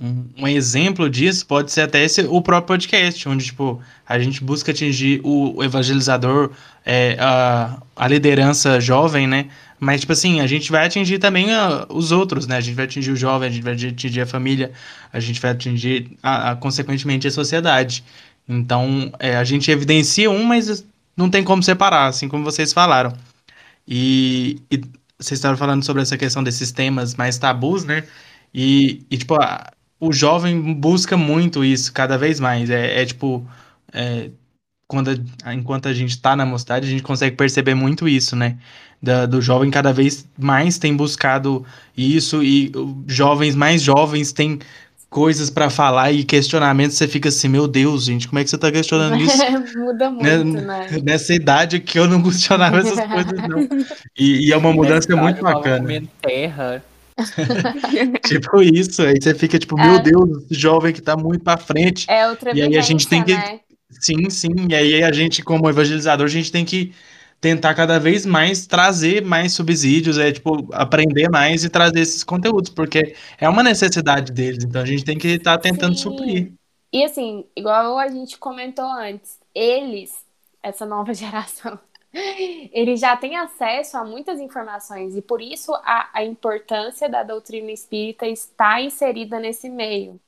um, um exemplo disso pode ser até esse, o próprio podcast, onde tipo, a gente busca atingir o, o evangelizador, é, a, a liderança jovem, né? Mas, tipo assim, a gente vai atingir também a, os outros, né? A gente vai atingir o jovem, a gente vai atingir a família, a gente vai atingir, a, a, consequentemente, a sociedade. Então, é, a gente evidencia um, mas não tem como separar, assim como vocês falaram. E, e vocês estavam falando sobre essa questão desses temas mais tabus, né? E, e tipo, a, o jovem busca muito isso cada vez mais. É, é tipo, é, quando enquanto a gente está na mocidade, a gente consegue perceber muito isso, né? Da, do jovem cada vez mais tem buscado isso e jovens mais jovens têm coisas para falar e questionamentos, você fica assim, meu Deus, gente, como é que você tá questionando isso? Muda muito, né? Nessa idade que eu não questionava essas coisas, não. E, e é uma mudança muito bacana. terra. tipo isso, aí você fica tipo, meu é. Deus, jovem que tá muito pra frente. É outra E aí a gente tem que. Né? Sim, sim. E aí a gente, como evangelizador, a gente tem que tentar cada vez mais trazer mais subsídios, é tipo, aprender mais e trazer esses conteúdos, porque é uma necessidade deles, então a gente tem que estar tá tentando Sim. suprir. E assim, igual a gente comentou antes, eles, essa nova geração, eles já têm acesso a muitas informações e por isso a, a importância da doutrina espírita está inserida nesse meio,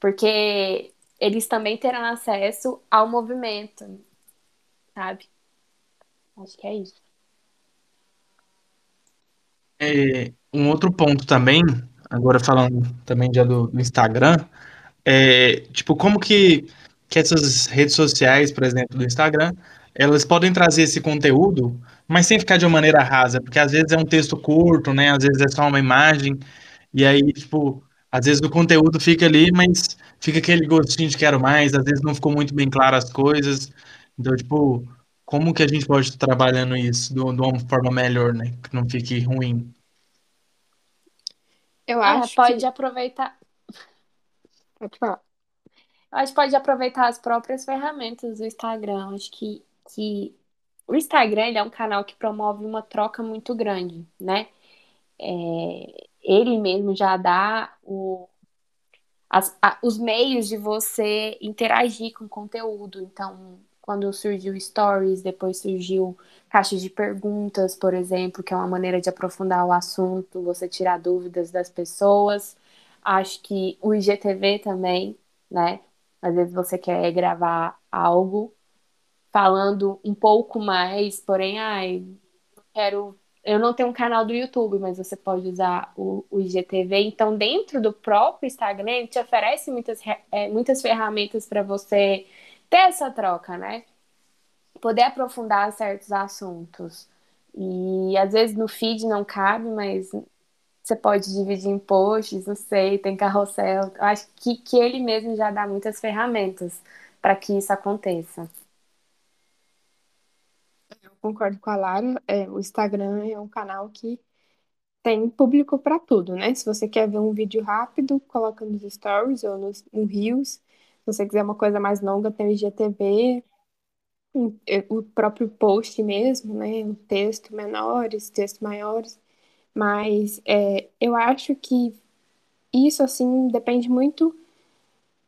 porque eles também terão acesso ao movimento, sabe? Acho que é isso. É, um outro ponto também, agora falando também já do, do Instagram, é tipo, como que, que essas redes sociais, por exemplo, do Instagram, elas podem trazer esse conteúdo, mas sem ficar de uma maneira rasa, porque às vezes é um texto curto, né? Às vezes é só uma imagem, e aí, tipo, às vezes o conteúdo fica ali, mas fica aquele gostinho de quero mais, às vezes não ficou muito bem claro as coisas. Então, tipo, como que a gente pode estar trabalhando isso de uma forma melhor, né? Que não fique ruim. Eu é, acho pode que... aproveitar. Pode falar. Eu acho que pode aproveitar as próprias ferramentas do Instagram. Acho que, que o Instagram é um canal que promove uma troca muito grande, né? É, ele mesmo já dá o, as, a, os meios de você interagir com o conteúdo. Então, quando surgiu Stories, depois surgiu caixa de perguntas, por exemplo, que é uma maneira de aprofundar o assunto, você tirar dúvidas das pessoas. Acho que o IGTV também, né? Às vezes você quer gravar algo falando um pouco mais, porém, ai, quero. Eu não tenho um canal do YouTube, mas você pode usar o, o IGTV. Então, dentro do próprio Instagram, ele te oferece muitas, é, muitas ferramentas para você ter essa troca, né? Poder aprofundar certos assuntos. E às vezes no feed não cabe, mas você pode dividir em posts, não sei, tem carrossel. Eu acho que, que ele mesmo já dá muitas ferramentas para que isso aconteça. Eu concordo com a Lara. É, o Instagram é um canal que tem público para tudo, né? Se você quer ver um vídeo rápido, coloca nos stories ou nos, no Reels você quiser uma coisa mais longa, tem o IGTV, o próprio post mesmo, né? O texto menores, textos maiores. Mas é, eu acho que isso, assim, depende muito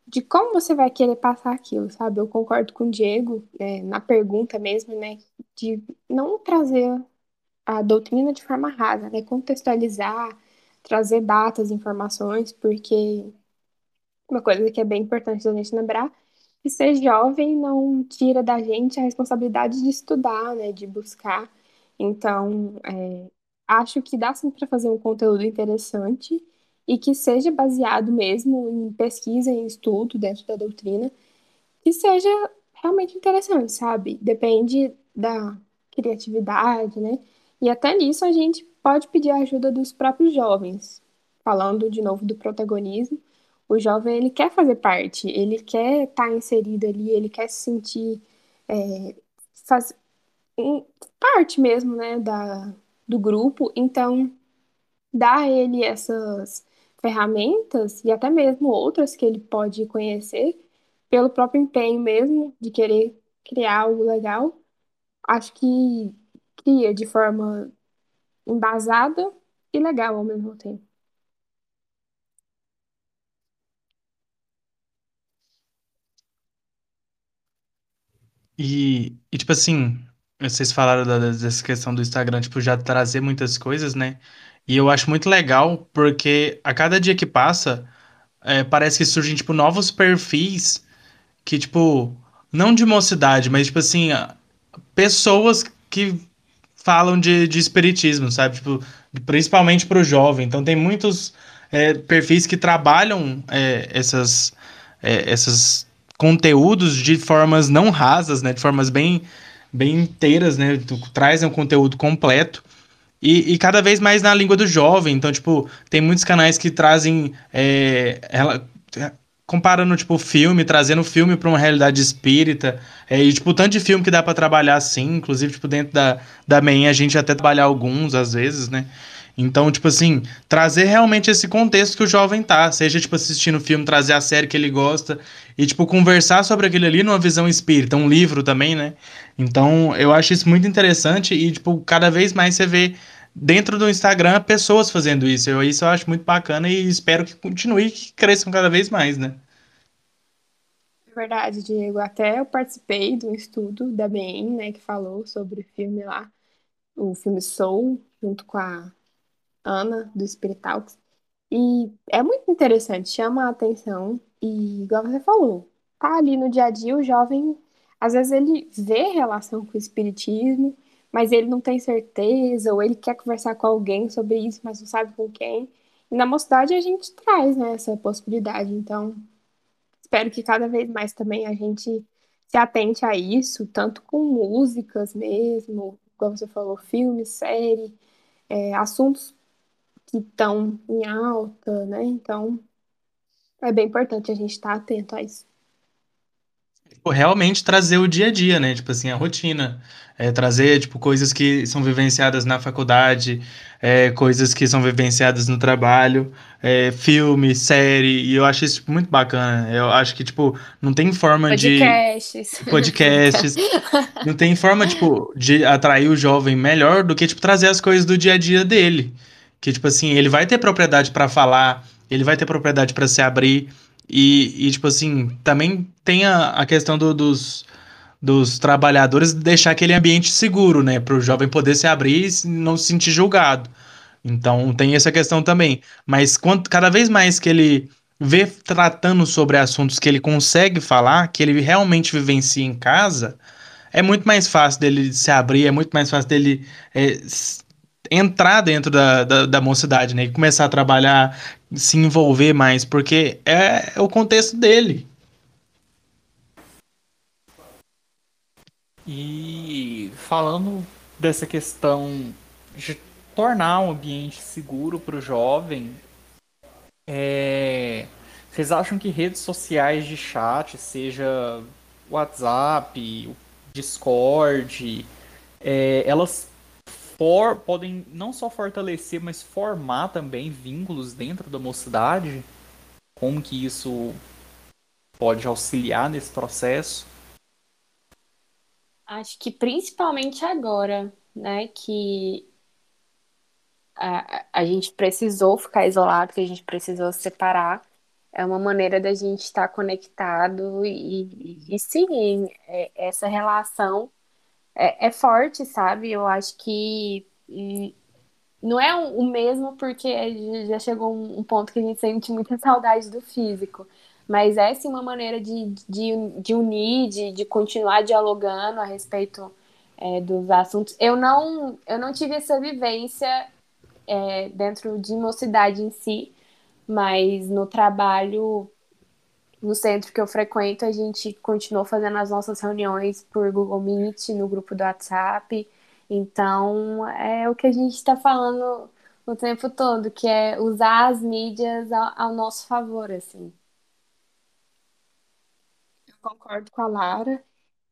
de como você vai querer passar aquilo, sabe? Eu concordo com o Diego, né, na pergunta mesmo, né? De não trazer a doutrina de forma rasa, né? Contextualizar, trazer datas, informações, porque uma coisa que é bem importante da gente lembrar, que ser jovem não tira da gente a responsabilidade de estudar, né, de buscar. Então, é, acho que dá sim para fazer um conteúdo interessante e que seja baseado mesmo em pesquisa, em estudo dentro da doutrina, que seja realmente interessante, sabe? Depende da criatividade, né? E até nisso a gente pode pedir a ajuda dos próprios jovens, falando de novo do protagonismo o jovem ele quer fazer parte, ele quer estar tá inserido ali, ele quer se sentir é, faz, um, parte mesmo, né, da, do grupo. Então, a ele essas ferramentas e até mesmo outras que ele pode conhecer pelo próprio empenho mesmo de querer criar algo legal. Acho que cria de forma embasada e legal ao mesmo tempo. E, e tipo assim, vocês falaram da- dessa questão do Instagram, tipo, já trazer muitas coisas, né? E eu acho muito legal porque a cada dia que passa, é, parece que surgem, tipo, novos perfis que, tipo, não de mocidade, mas, tipo assim, pessoas que falam de, de espiritismo, sabe? Tipo, principalmente pro jovem. Então tem muitos é, perfis que trabalham é, essas, é, essas conteúdos de formas não rasas, né? De formas bem, bem inteiras, né? Tu- Trazem um conteúdo completo. E, e cada vez mais na língua do jovem. Então, tipo, tem muitos canais que trazem. é, ela, comparando, tipo, filme, trazendo filme para uma realidade espírita. É, e, tipo, tanto de filme que dá para trabalhar assim, inclusive, tipo, dentro da, da MEN a gente até trabalhar alguns, às vezes, né? Então, tipo assim, trazer realmente esse contexto que o jovem tá. Seja, tipo, assistindo o filme, trazer a série que ele gosta. E, tipo, conversar sobre aquele ali numa visão espírita. Um livro também, né? Então, eu acho isso muito interessante e, tipo, cada vez mais você vê dentro do Instagram pessoas fazendo isso. Eu, isso eu acho muito bacana e espero que continue e que cresçam cada vez mais, né? É verdade, Diego. Até eu participei um estudo da BN, né, que falou sobre o filme lá, o filme Soul, junto com a Ana, do Spirit Talks. E é muito interessante, chama a atenção. E, igual você falou, tá ali no dia a dia, o jovem, às vezes ele vê relação com o espiritismo, mas ele não tem certeza, ou ele quer conversar com alguém sobre isso, mas não sabe com quem. E na mocidade a gente traz, né, essa possibilidade. Então, espero que cada vez mais também a gente se atente a isso, tanto com músicas mesmo, como você falou, filme, série, é, assuntos que estão em alta, né? Então, é bem importante a gente estar atento a isso. Tipo, realmente trazer o dia a dia, né? Tipo assim, a rotina. É, trazer, tipo, coisas que são vivenciadas na faculdade, é, coisas que são vivenciadas no trabalho, é, filme, série, e eu acho isso, tipo, muito bacana. Eu acho que, tipo, não tem forma de Podcasts. podcasts, não tem forma, tipo, de atrair o jovem melhor do que, tipo, trazer as coisas do dia a dia dele. Que, tipo assim, ele vai ter propriedade pra falar, ele vai ter propriedade pra se abrir. E, e, tipo assim, também tem a, a questão do- dos, dos trabalhadores deixar aquele ambiente seguro, né? Para o jovem poder se abrir e não se sentir julgado. Então tem essa questão também. Mas quanto, cada vez mais que ele vê tratando sobre assuntos que ele consegue falar, que ele realmente vivencia em casa, é muito mais fácil dele se abrir, é muito mais fácil dele é, entrar dentro da, da, da mocidade, né? E começar a trabalhar, se envolver mais, porque é, é o contexto dele. E falando dessa questão de tornar um ambiente seguro para o jovem, é, vocês acham que redes sociais de chat, seja WhatsApp, Discord, é, elas podem não só fortalecer, mas formar também vínculos dentro da mocidade? Como que isso pode auxiliar nesse processo? Acho que principalmente agora, né, que a, a gente precisou ficar isolado, que a gente precisou se separar. É uma maneira da gente estar conectado e, e, e sim, é- essa relação é, é forte, sabe? Eu acho que não é o mesmo porque já chegou um um ponto que a gente sente muita saudade do físico. Mas é sim uma maneira de, de, de unir, de, de continuar dialogando a respeito é, dos assuntos. Eu não, eu não tive essa vivência é, dentro de mocidade em si, mas no trabalho, no centro que eu frequento, a gente continuou fazendo as nossas reuniões por Google Meet, no grupo do WhatsApp. Então, é o que a gente está falando o tempo todo, que é usar as mídias ao, ao nosso favor, assim. Eu concordo com a Lara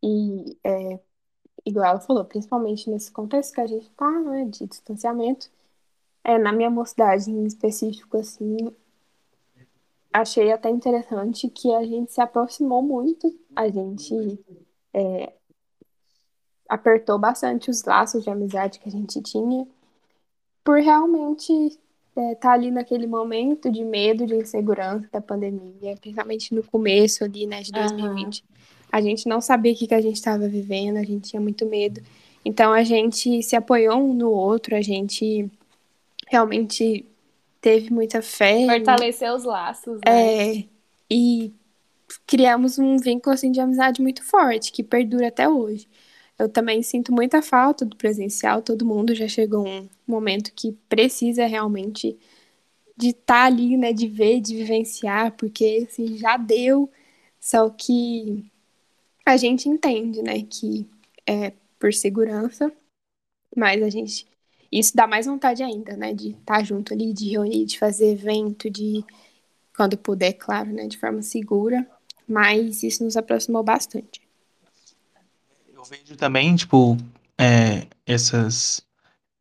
e, é, igual ela falou, principalmente nesse contexto que a gente tá, né, de distanciamento, é, na minha mocidade em específico, assim, achei até interessante que a gente se aproximou muito, a gente apertou bastante os laços de amizade que a gente tinha, por realmente estar ali naquele momento de medo, de insegurança da pandemia, principalmente no começo ali, né, de Aham. 2020. a gente não sabia o que, que a gente estava vivendo, a gente tinha muito medo. Então a gente se apoiou um no outro, a gente realmente teve muita fé. Fortalecer os laços, né? É, e criamos um vínculo assim, de amizade muito forte, que perdura até hoje. Eu também sinto muita falta do presencial, todo mundo já chegou um momento que precisa realmente de estar tá ali, né, de ver, de vivenciar, porque assim, já deu, só que a gente entende, né, que é por segurança, mas a gente isso dá mais vontade ainda, né, de estar tá junto ali, de reunir, de fazer evento, de quando puder, claro, né, de forma segura, mas isso nos aproximou bastante. Eu vejo também, tipo, é, essas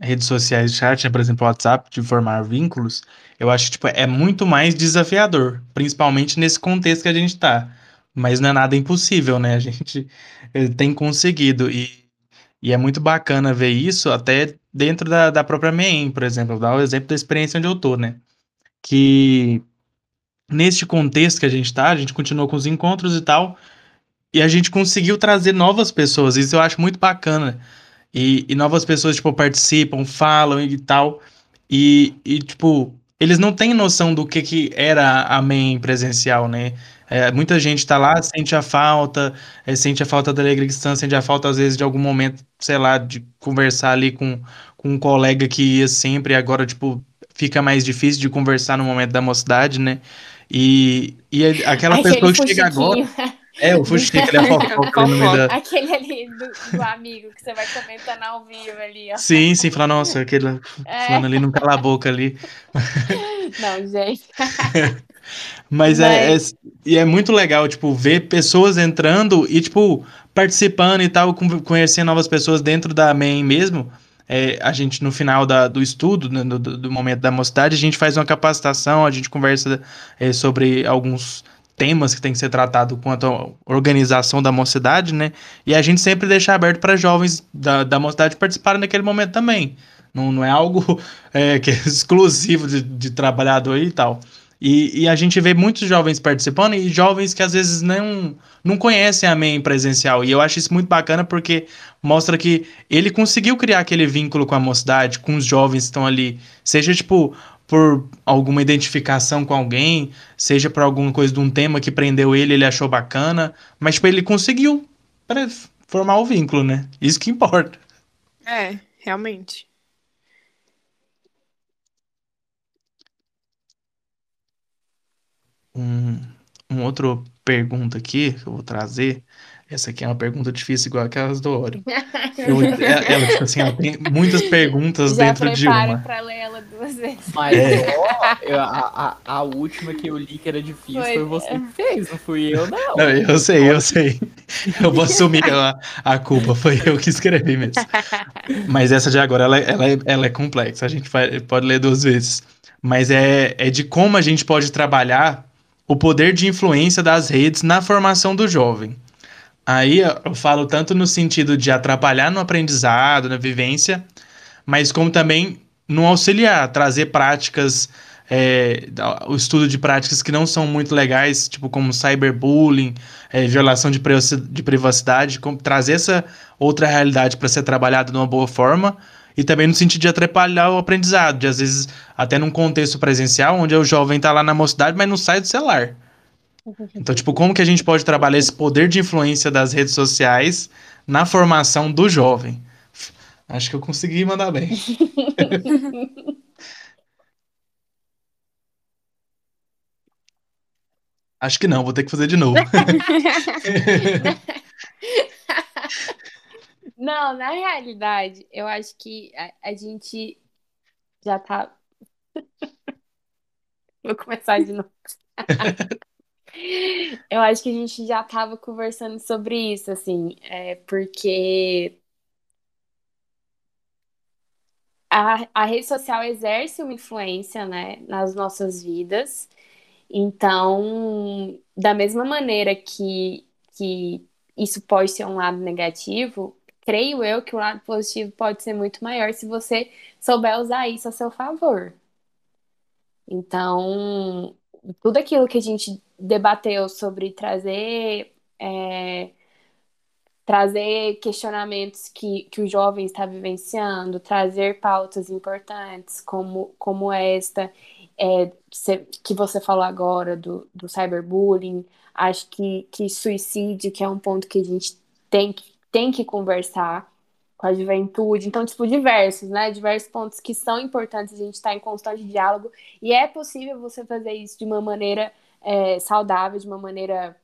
redes sociais de chat, né, por exemplo, o WhatsApp, de formar vínculos, eu acho que tipo, é muito mais desafiador, principalmente nesse contexto que a gente tá. Mas não é nada impossível, né? A gente eh, tem conseguido. E, e é muito bacana ver isso até dentro da, da própria MEM, por exemplo. Vou dar o exemplo da experiência onde eu tô, né? Que neste contexto que a gente tá, a gente continuou com os encontros e tal, e a gente conseguiu trazer novas pessoas. Isso eu acho muito bacana. E, e novas pessoas, tipo, participam, falam e tal. E, e, tipo, eles não têm noção do que, que era a MEN presencial, né? É, muita gente tá lá, sente a falta, é, sente a falta da alegria sente a falta, às vezes, de algum momento, sei lá, de conversar ali com, com um colega que ia sempre agora, tipo, fica mais difícil de conversar no momento da mocidade, né? E, e aquela pessoa que chega agora. É, o Fuxico, ele é fofoca no da... Aquele ali do, do, amigo que você vai comentando ao vivo ali, ó. Sim, sim, falar, nossa, aquele é. falando ali não cala a boca ali. Não, gente. Mas, Mas... É, é, e é muito legal, tipo, ver pessoas entrando e, tipo, participando e tal, conhecendo novas pessoas dentro da main mesmo. É, a gente, no final da, do estudo, né, do, do, momento da mocidade, a gente faz uma capacitação, a gente conversa é, sobre alguns temas que tem que ser tratado quanto à organização da mocidade, né? E a gente sempre deixa aberto para jovens da, da mocidade participarem naquele momento também. Não, não é algo é, que é exclusivo de, de trabalhador e tal. E, e, a gente vê muitos jovens participando e jovens que às vezes não, não conhecem a MEI presencial. E eu acho isso muito bacana porque mostra que ele conseguiu criar aquele vínculo com a mocidade, com os jovens que estão ali. Seja tipo por alguma identificação com alguém, seja por alguma coisa de um tema que prendeu ele, ele achou bacana, mas tipo, ele conseguiu formar o vínculo, né? Isso que importa. É, realmente. Um, um outro pergunta aqui que eu vou trazer essa aqui é uma pergunta difícil, igual aquelas do Ori. É, ela, tipo assim, ela tem muitas perguntas Já dentro de uma. para ler ela duas vezes. Mas é. ó, a, a, a, última que eu li que era difícil foi, foi você que fez, não fui eu, não. não eu sei, eu sei. Eu vou assumir a, a culpa, foi eu que escrevi mesmo. Mas essa de agora, ela, ela, é, ela é complexa, a gente pode ler duas vezes. Mas é, é de como a gente pode trabalhar o poder de influência das redes na formação do jovem. Aí eu falo tanto no sentido de atrapalhar no aprendizado, na vivência, mas como também no auxiliar, trazer práticas, é, o estudo de práticas que não são muito legais, tipo como cyberbullying, é, violação de, de privacidade, trazer essa outra realidade para ser trabalhada de uma boa forma, e também no sentido de atrapalhar o aprendizado, de às vezes até num contexto presencial, onde o jovem está lá na mocidade, mas não sai do celular. Então, tipo, como que a gente pode trabalhar esse poder de influência das redes sociais na formação do jovem? Acho que eu consegui mandar bem. Acho que não, vou ter que fazer de novo. Não, na realidade, eu acho que a, a gente já tá. Vou começar de novo. Eu acho que a gente já estava conversando sobre isso, assim, é, porque a, a rede social exerce uma influência, né, nas nossas vidas. Então, da mesma maneira que, que isso pode ser um lado negativo, creio eu que o lado positivo pode ser muito maior se você souber usar isso a seu favor. Então, tudo aquilo que a gente debateu sobre trazer é, trazer questionamentos que, que o jovem está vivenciando, trazer pautas importantes como, como esta é, que você falou agora do, do cyberbullying, acho que, que suicídio, que é um ponto que a gente tem, tem que conversar com a juventude. Então, tipo, diversos, né? Diversos pontos que são importantes, a gente estar tá em constante diálogo. E é possível você fazer isso de uma maneira é, saudável, de uma maneira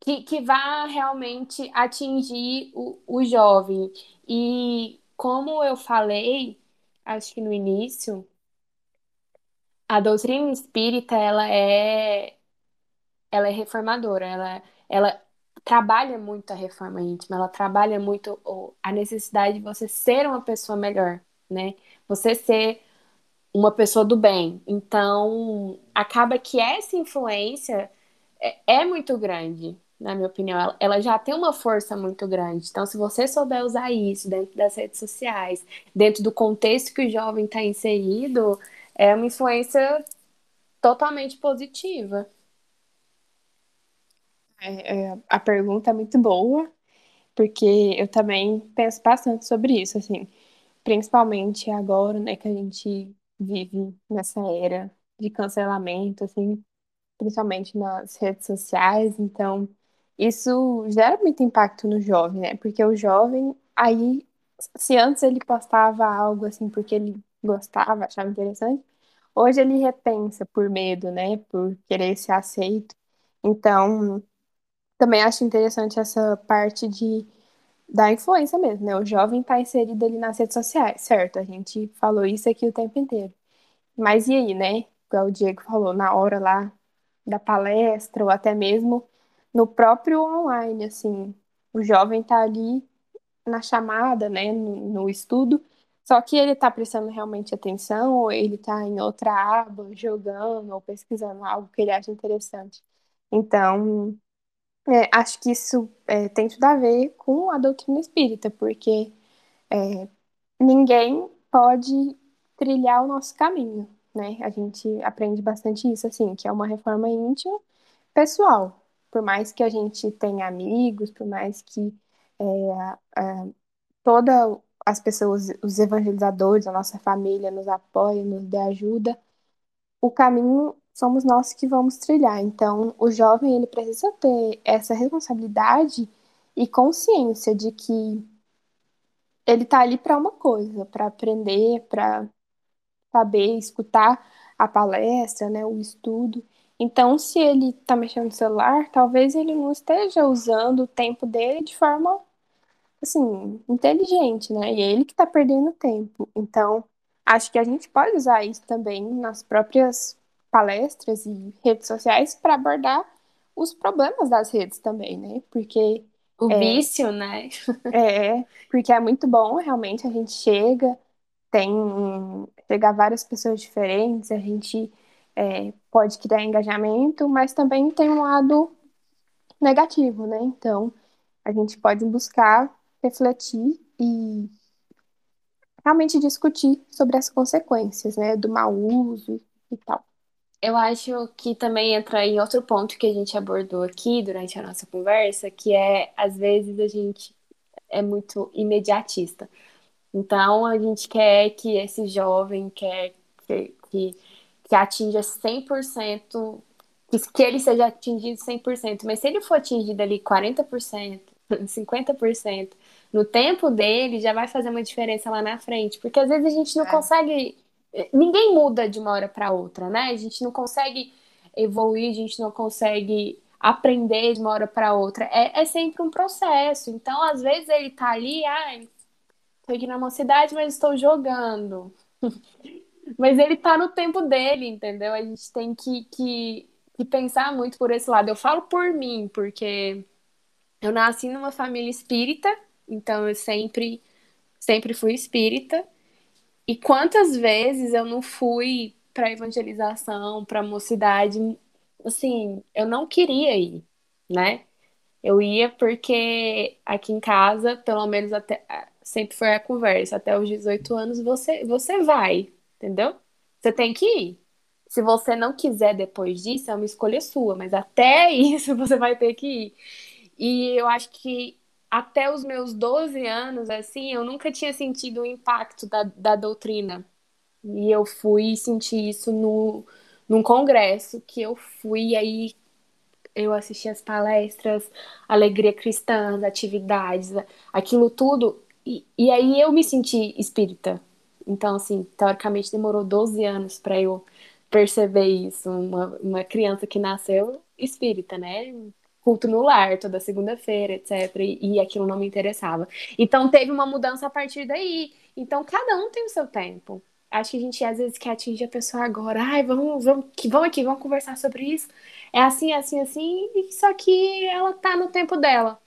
que, que vá realmente atingir o, o jovem. E como eu falei, acho que no início, a doutrina espírita ela é ela é reformadora, ela, ela trabalha muito a reforma íntima, ela trabalha muito a necessidade de você ser uma pessoa melhor, né? Você ser uma pessoa do bem. Então, acaba que essa influência é, é muito grande, na minha opinião, ela, ela, já tem uma força muito grande. Então, se você souber usar isso dentro das redes sociais, dentro do contexto que o jovem está inserido, é uma influência totalmente positiva. É, é, a pergunta é muito boa, porque eu também penso bastante sobre isso, assim, principalmente agora, né, que a gente vive nessa era de cancelamento, assim, principalmente nas redes sociais, então isso gera muito impacto no jovem, né? Porque o jovem, aí, se antes ele postava algo assim porque ele gostava, achava interessante, hoje ele repensa por medo, né? Por querer ser aceito. Então, também acho interessante essa parte de da influência mesmo, né? O jovem está inserido ali nas redes sociais, certo? A gente falou isso aqui o tempo inteiro. Mas e aí, né? Igual o Diego falou, na hora lá da palestra, ou até mesmo no próprio online, assim, o jovem está ali na chamada, né, no, no, estudo, só que ele está prestando realmente atenção, ou ele está em outra aba, jogando ou pesquisando algo que ele acha interessante. Então, é, acho que isso é, tem tudo a ver com a doutrina espírita, porque é, ninguém pode trilhar o nosso caminho, né? A gente aprende bastante isso, assim, que é uma reforma íntima pessoal por mais que a gente tenha amigos, por mais que é, todas as pessoas, os evangelizadores, a nossa família nos apoiem, nos dê ajuda, o caminho somos nós que vamos trilhar. Então, o jovem ele precisa ter essa responsabilidade e consciência de que ele está ali para uma coisa, para aprender, para saber escutar a palestra, né, o estudo. Então, se ele está mexendo no celular, talvez ele não esteja usando o tempo dele de forma, assim, inteligente, né? E é ele que está perdendo tempo. Então, acho que a gente pode usar isso também nas próprias palestras e redes sociais para abordar os problemas das redes também, né? Porque o é, vício, né? é, porque é muito bom, realmente a gente chega, tem chega várias pessoas diferentes, a gente é, pode criar engajamento, mas também tem um lado negativo, né? Então, a gente pode buscar refletir e realmente discutir sobre as consequências, né, do mau uso e tal. Eu acho que também entra em outro ponto que a gente abordou aqui durante a nossa conversa, que é, às vezes, a gente é muito imediatista. Então, a gente quer que esse jovem, quer que, que que atinja 100%, que ele seja atingido 100%, mas se ele for atingido ali 40%, 50%, no tempo dele, já vai fazer uma diferença lá na frente, porque às vezes a gente não é. consegue, ninguém muda de uma hora para outra, né? A gente não consegue evoluir, a gente não consegue aprender de uma hora para outra. É, é sempre um processo. Então, às vezes ele tá ali, ai, tô aqui na mocidade, mas estou jogando. Mas ele tá no tempo dele, entendeu? A gente tem que, que, que pensar muito por esse lado. Eu falo por mim, porque eu nasci numa família espírita, então eu sempre, sempre fui espírita. E quantas vezes eu não fui para evangelização, para mocidade, assim, eu não queria ir, né? Eu ia porque aqui em casa, pelo menos até sempre foi a conversa, até os 18 anos você você vai, entendeu? Você tem que ir. Se você não quiser depois disso, é uma escolha sua, mas até isso você vai ter que ir. E eu acho que até os meus 12 anos, assim, eu nunca tinha sentido o impacto da, da doutrina. E eu fui sentir isso no, num congresso que eu fui, aí eu assisti as palestras, alegria cristã, as atividades, aquilo tudo, e, e aí eu me senti espírita. Então, assim, teoricamente demorou 12 anos para eu perceber isso. Uma, uma criança que nasceu espírita, né? Culto no lar, toda segunda-feira, etc. E, e aquilo não me interessava. Então, teve uma mudança a partir daí. Então, cada um tem o seu tempo. Acho que a gente às vezes quer atingir a pessoa agora. Ai, vamos, vamos, vamos aqui, vamos conversar sobre isso. É assim, assim, assim. Só que ela tá no tempo dela.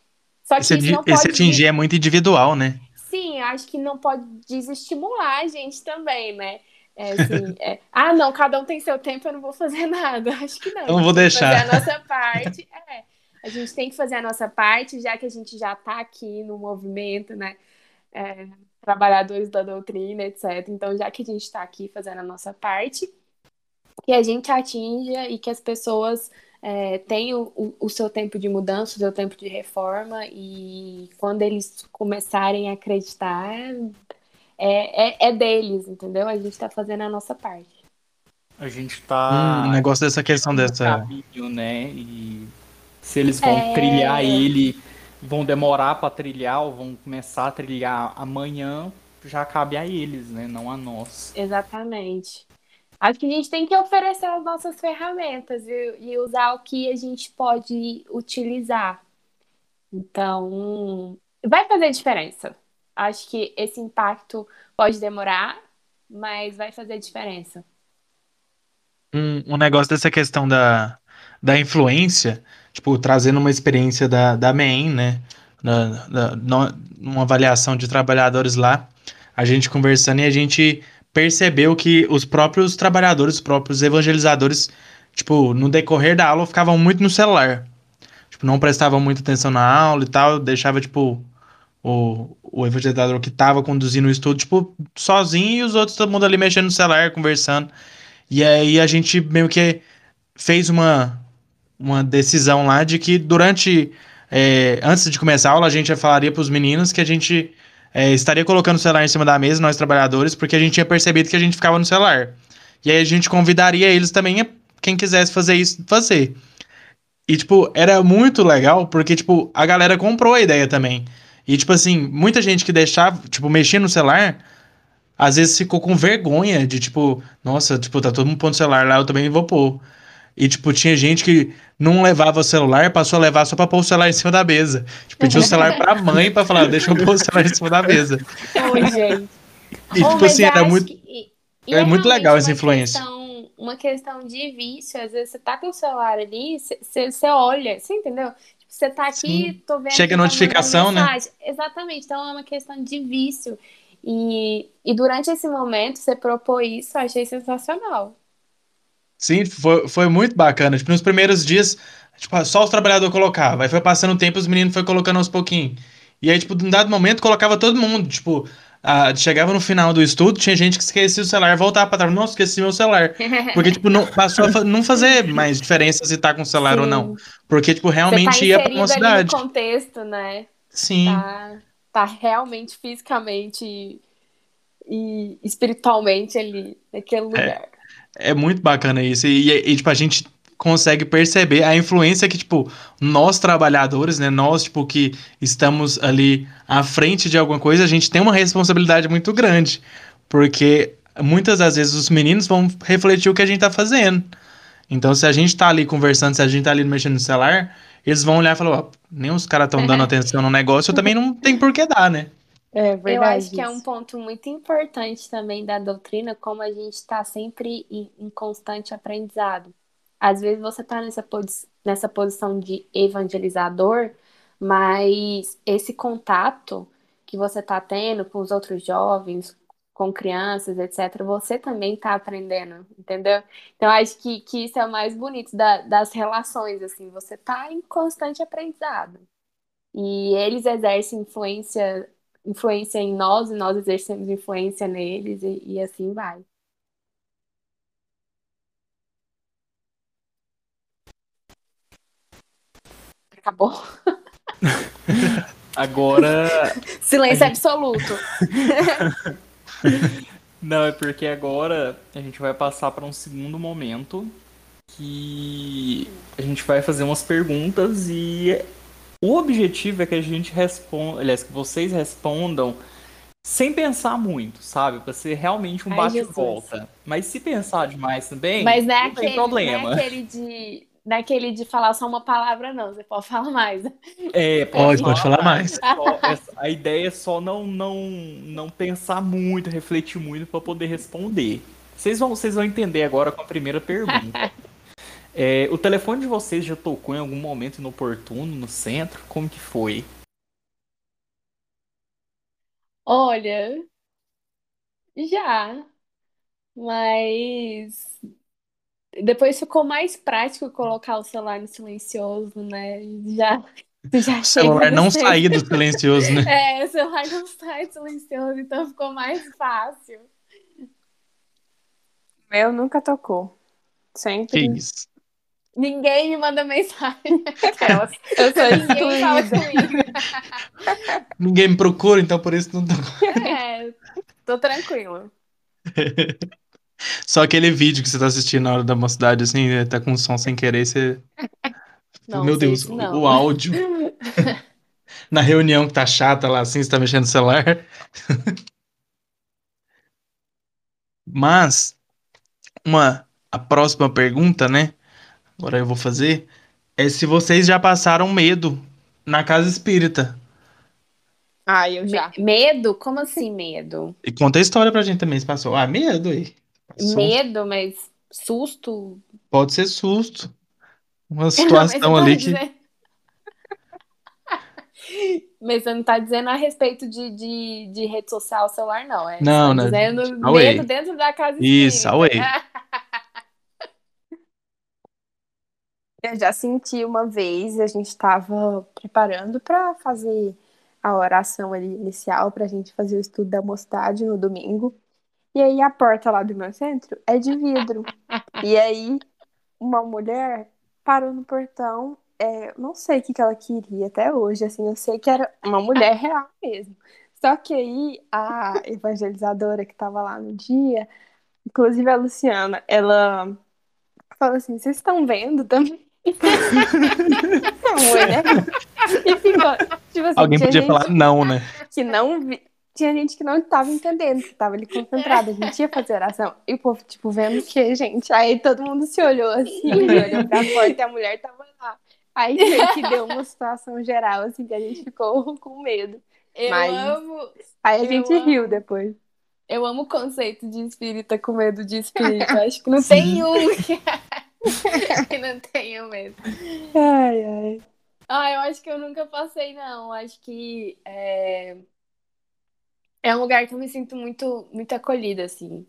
Só que Esse, isso não esse pode atingir é muito individual, né? Sim, acho que não pode desestimular a gente também, né? É, assim, é, ah, não, cada um tem seu tempo, eu não vou fazer nada. Acho que não. Não a vou que deixar. Fazer a nossa parte. É, a gente tem que fazer a nossa parte, já que a gente já está aqui no movimento, né? É, trabalhadores da doutrina, etc. Então, já que a gente está aqui fazendo a nossa parte, que a gente atinja e que as pessoas é, tenham o, o seu tempo de mudança, o seu tempo de reforma, e quando eles começarem a acreditar, é, é, é deles, entendeu? A gente está fazendo a nossa parte. A gente tá. Hum, o negócio dessa questão dessa. caminho, né? E se eles vão É. trilhar ele, vão demorar pra trilhar ou vão começar a trilhar amanhã, já cabe a eles, né? Não a nós. Exatamente. Acho que a gente tem que oferecer as nossas ferramentas e, e usar o que a gente pode utilizar. Então, vai fazer diferença. Acho que esse impacto pode demorar, mas vai fazer diferença. Um, um negócio dessa questão da, da influência, tipo, trazendo uma experiência da, da MEN, né? Da, da, no- uma avaliação de trabalhadores lá, a gente conversando e a gente percebeu que os próprios trabalhadores, os próprios evangelizadores, tipo, no decorrer da aula ficavam muito no celular. Tipo, não prestavam muita atenção na aula e tal, deixava, tipo, o, o evangelizador que tava conduzindo o estudo, tipo, sozinho e os outros, todo mundo ali mexendo no celular, conversando. E aí a gente meio que fez uma, uma decisão lá de que durante. é, antes de começar a aula, a gente falaria para os meninos que a gente é, estaria colocando o celular em cima da mesa, nós trabalhadores, porque a gente tinha percebido que a gente ficava no celular. E aí a gente convidaria eles também, quem quisesse fazer isso, fazer. E, tipo, era muito legal, porque, tipo, a galera comprou a ideia também. E, tipo assim, muita gente que deixava, tipo, mexia no celular, às vezes ficou com vergonha de, tipo, nossa, tipo, tá todo mundo pondo celular lá, eu também vou pôr. E, tipo, tinha gente que não levava o celular, passou a levar só pra pôr o celular em cima da mesa. Tipo, pediu o celular pra mãe pra falar, deixa eu pôr o celular em cima da mesa. Oi, gente. E, Oh, tipo assim, era muito. que- e é muito legal essa influência. Questão, uma questão de vício. Às vezes você tá com o celular ali, você- olha, você entendeu? Tipo, você tá aqui, Sim. tô vendo Chega que tá notificação, né? Exatamente. Então é uma questão de vício. E, e durante esse momento, você propôs isso, eu achei sensacional. Sim, foi, foi muito bacana. Tipo, nos primeiros dias, tipo, só os trabalhadores colocavam. Aí foi passando o tempo, os meninos foi colocando aos pouquinhos. E aí, tipo, num dado momento, colocava todo mundo. Tipo, ah, chegava no final do estudo, tinha gente que esquecia o celular, voltava pra trás. Nossa, esqueci meu celular. Porque, tipo, não, passou a não fazer mais diferença se tá com o celular ou não. Porque, tipo, tá realmente ia pra inserido ali mocidade. no contexto, né? Sim. Tá, tá realmente fisicamente e espiritualmente ali naquele lugar. É muito bacana isso. E, e, tipo, a gente consegue perceber a influência que, tipo, nós trabalhadores, né? Nós, tipo, que estamos ali à frente de alguma coisa, a gente tem uma responsabilidade muito grande. Porque muitas das vezes os meninos vão refletir o que a gente tá fazendo. Então, se a gente tá ali conversando, se a gente tá ali mexendo no celular, eles vão olhar e falar, ó, nem os caras estão dando atenção no negócio, eu também não tem por que dar, né? É verdade. Eu acho que é um ponto muito importante também da doutrina, como a gente está sempre em, em constante aprendizado. Às vezes você está nessa, posi- nessa posição de evangelizador, mas esse contato que você está tendo com os outros jovens, com crianças, etc., você também está aprendendo, entendeu? Então, acho que, que isso é o mais bonito da- das relações, assim, você está em constante aprendizado. E eles exercem influência influência em nós e nós exercemos influência neles e, e assim vai. Acabou. Agora. Silêncio gente... absoluto. Não, é porque agora a gente vai passar para um segundo momento que a gente vai fazer umas perguntas e o objetivo é que a gente responda, aliás, que vocês respondam sem pensar muito, sabe? Pra ser realmente um bate-volta. Mas se pensar demais também, Mas não, é não aquele, tem problema. Não é aquele de naquele de falar só uma palavra, não. Você pode falar mais. É, pode, pode falar, mais. Só, a ideia é só não, não, não pensar muito, refletir muito para poder responder. Vocês vão, vocês vão entender agora com a primeira pergunta. é, o telefone de vocês já tocou em algum momento inoportuno no centro? Como que foi? Olha, já, mas depois ficou mais prático colocar o celular no silencioso, né? Já, já o celular não sair do silencioso, né? É, o celular não sai do silencioso, então ficou mais fácil. Meu nunca tocou. Sempre. Que isso? Ninguém me manda mensagem. Eu sou Ninguém fala comigo. Ninguém me procura, então por isso não tocou. É, tô tranquila. Só aquele vídeo que você tá assistindo na hora da mocidade, assim, né, tá com som sem querer, você. Não, Meu Deus, não. o áudio. na reunião que tá chata lá, assim, você tá mexendo no celular. Mas, uma, a próxima pergunta, né? Agora eu vou fazer. É se vocês já passaram medo na casa espírita. Ah, eu já. medo? Como assim medo? E conta a história pra gente também, se passou. Ah, medo aí. Medo, mas susto? Pode ser susto. Uma situação tá ali que. Mas você não tá dizendo a respeito de, de, de rede social, celular, não. É não, não. Tá dizendo away. medo dentro da casa Isso, away. Eu já senti uma vez, a gente estava preparando para fazer a oração ali inicial, para a gente fazer o estudo da mocidade no domingo. E aí a porta lá do meu centro é de vidro. e aí uma mulher parou no portão. É, não sei o que, que ela queria até hoje, assim, eu sei que era uma mulher real mesmo. Só que aí a evangelizadora que estava lá no dia, inclusive a Luciana, ela falou assim: vocês estão vendo também? Mulher. E ficou, tipo assim, Alguém podia falar não, né? Que não vi, tinha gente que não estava entendendo, que estava ali concentrada, a gente ia fazer oração. E o povo, tipo, vendo o que, gente? Aí todo mundo se olhou assim, olhou pra porta e a mulher tava lá. Aí que deu uma situação geral, assim, que a gente ficou com medo. Eu Mas... amo. Aí a gente amo. riu depois. Eu amo o conceito de espírita com medo de espírito. Acho que não Sim. tem um que não tenha medo. Ai, ai. Ah, eu acho que eu nunca passei, não. Acho que é é um lugar que eu me sinto muito, muito acolhida, assim.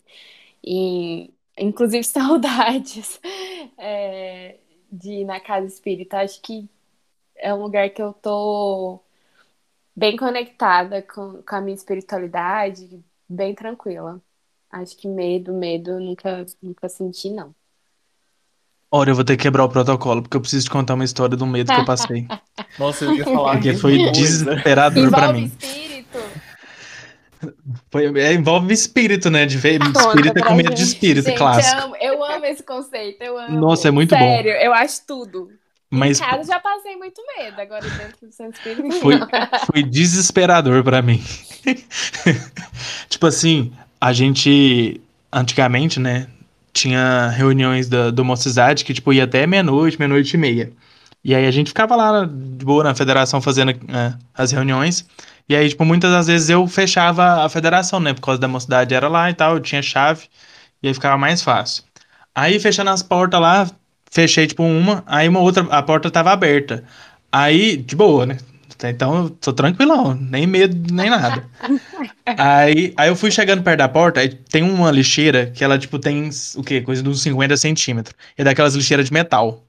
E, inclusive, saudades é, de ir na casa espírita. Acho que é um lugar que eu tô bem conectada com, com a minha espiritualidade, bem tranquila. Acho que medo, medo, nunca, nunca senti, não. Ora, eu vou ter que quebrar o protocolo, porque eu preciso te contar uma história do medo que eu passei. Nossa, eu ia falar. Porque foi desesperador para mim. espírito? Foi, é, envolve espírito, né? De ver, espírito é com medo de espírito, Gente, clássico. Eu amo, eu amo esse conceito, eu amo. Nossa, é muito Sério, bom. Sério, eu acho tudo. Mas, em casa já passei muito medo, agora dentro do centro espírita foi, foi desesperador para mim. tipo assim, a gente antigamente, né, tinha reuniões da, do Mocidade que tipo ia até meia-noite, meia-noite e meia. E aí a gente ficava lá de boa na federação fazendo uh, as reuniões. E aí, tipo, muitas das vezes eu fechava a federação, né? Por causa da mocidade era lá e tal, eu tinha chave, e aí ficava mais fácil. Aí, fechando as portas lá, fechei, tipo, uma, aí uma outra, a porta tava aberta. Aí, de boa, né? Então, eu tô tranquilão, nem medo, nem nada. aí, aí eu fui chegando perto da porta, aí tem uma lixeira que ela, tipo, tem, o quê? Coisa de uns 50 centímetros. É daquelas lixeiras de metal.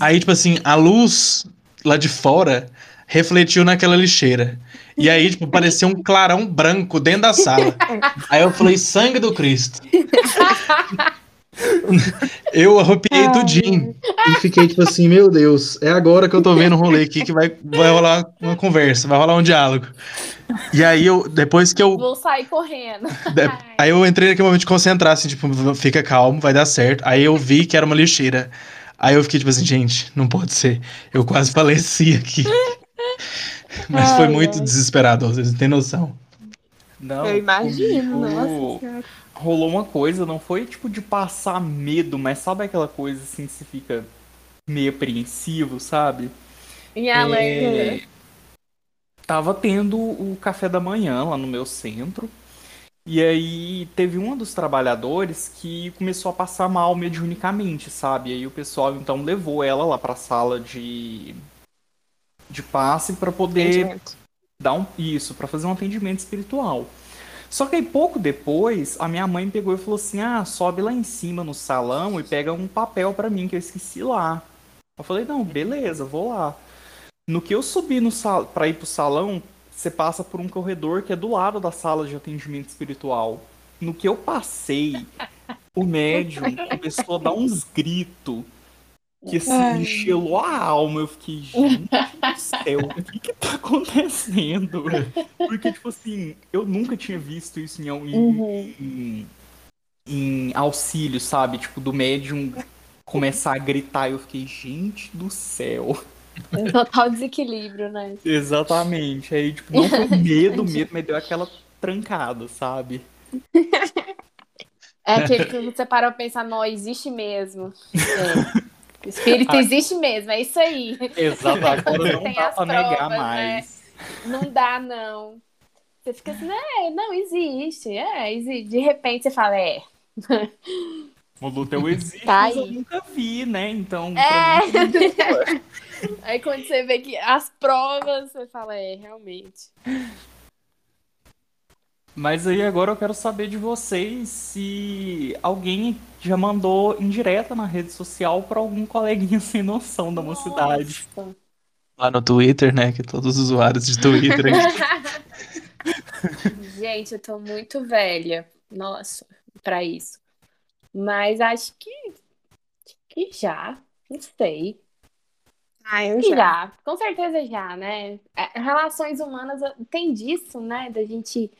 Aí, tipo assim, a luz lá de fora refletiu naquela lixeira. E aí, tipo, parecia um clarão branco dentro da sala. Aí eu falei, sangue do Cristo. Eu arropiei Ai. tudinho. E fiquei tipo assim, meu Deus, é agora que eu tô vendo um rolê aqui que vai, vai rolar uma conversa, vai rolar um diálogo. E aí eu, depois que eu. Vou sair correndo. de- aí eu entrei naquele momento de concentrar, assim, tipo, fica calmo, vai dar certo. Aí eu vi que era uma lixeira. Aí eu fiquei tipo assim, gente, não pode ser. Eu quase faleci aqui. Mas foi Ai, muito ai. desesperador, vocês não têm noção. Não, Eu imagino, comigo nossa senhora. Rolou uma coisa, não foi tipo de passar medo, mas sabe aquela coisa assim que você fica meio apreensivo, sabe? Em alerta. É, Tava tendo o café da manhã lá no meu centro. E aí teve um dos trabalhadores que começou a passar mal mediunicamente, sabe? E aí o pessoal então levou ela lá pra sala de de passe pra poder dar um isso, pra fazer um atendimento espiritual. Só que aí pouco depois, a minha mãe pegou e falou assim: "Ah, sobe lá em cima no salão e pega um papel pra mim que eu esqueci lá". Eu falei: "Não, beleza, vou lá". No que eu subi no sal... para ir pro salão, você passa por um corredor que é do lado da sala de atendimento espiritual. No que eu passei, o médium começou a dar uns gritos que assim, me gelou a alma. Eu fiquei, gente do céu, o que que tá acontecendo? Porque, tipo assim, eu nunca tinha visto isso em, em, Uhum. em, em auxílio, sabe? Tipo, do médium começar a gritar. Eu fiquei, gente do céu. Total desequilíbrio, né? Exatamente. Aí, tipo, não foi medo, medo, mas deu aquela trancada, sabe? É aquele que você para pra pensar, não, existe mesmo. É. O espírito existe mesmo, é isso aí. Exato, agora não dá pra negar provas, mais. Não dá, não. Você fica assim, é, não, existe, é, existe. De repente você fala, é. O Lutel existe, Tá mas eu nunca vi, né? Então, É. mim, é. Aí quando você vê que as provas, você fala, é, realmente. Mas aí agora eu quero saber de vocês se alguém já mandou indireta na rede social pra algum coleguinha sem noção da mocidade. Nossa. Lá no Twitter, né? Que todos os usuários de Twitter Gente, eu tô muito velha, nossa, pra isso. Mas acho que, acho que já, não sei. Ah, eu já. já, com certeza já, né? É, Relações humanas tem disso, né? Da gente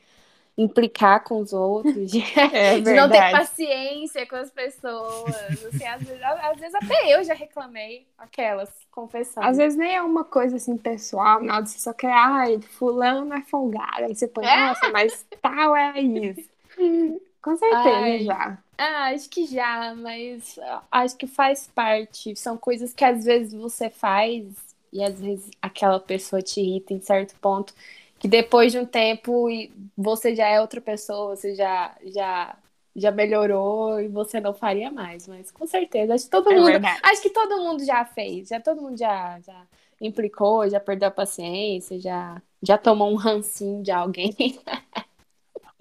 implicar com os outros, de, É de não ter paciência com as pessoas. Assim, às, vezes, às vezes até eu já reclamei, aquelas, confessando. Às vezes nem é uma coisa assim pessoal, não, você só quer, ai, fulano é folgado. Aí você põe, É. nossa, mas tal é isso. Com certeza Ai. já. Ah, acho que já, mas ah, acho que faz parte. São coisas que às vezes você faz e às vezes aquela pessoa te irrita em certo ponto, que depois de um tempo e você já é outra pessoa, você já já já melhorou e você não faria mais, mas com certeza, acho que todo É mundo, verdade. acho que todo mundo já fez, já todo mundo já já implicou, já perdeu a paciência, já já tomou um rancinho de alguém.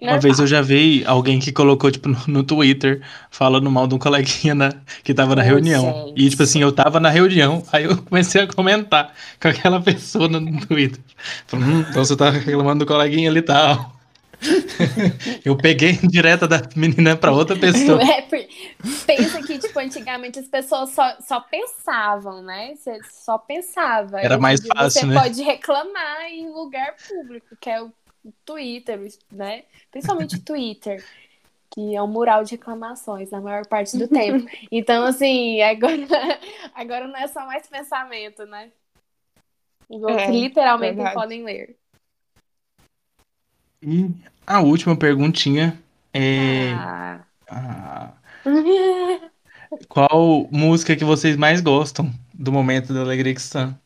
Uma vez eu já vi alguém que colocou, tipo, no, no Twitter, falando mal de um coleguinha na- que tava na Ô, reunião. gente. E, tipo assim, eu tava na reunião, aí eu comecei a comentar com aquela pessoa no, Twitter. Falei, hum, então você tá reclamando do coleguinha ali e tal. eu peguei direta da menina pra outra pessoa. É, pensa que, tipo, antigamente as pessoas só, só pensavam, né? Você só pensava. Era mais fácil, Você né? pode reclamar em lugar público, que é o Twitter, né? Principalmente Twitter, que é um mural de reclamações na maior parte do tempo. Então, assim, agora, agora não é só mais pensamento, né? É, literalmente verdade. podem ler. E a última perguntinha é. Ah. ah, qual música que vocês mais gostam do momento da Alegria que está?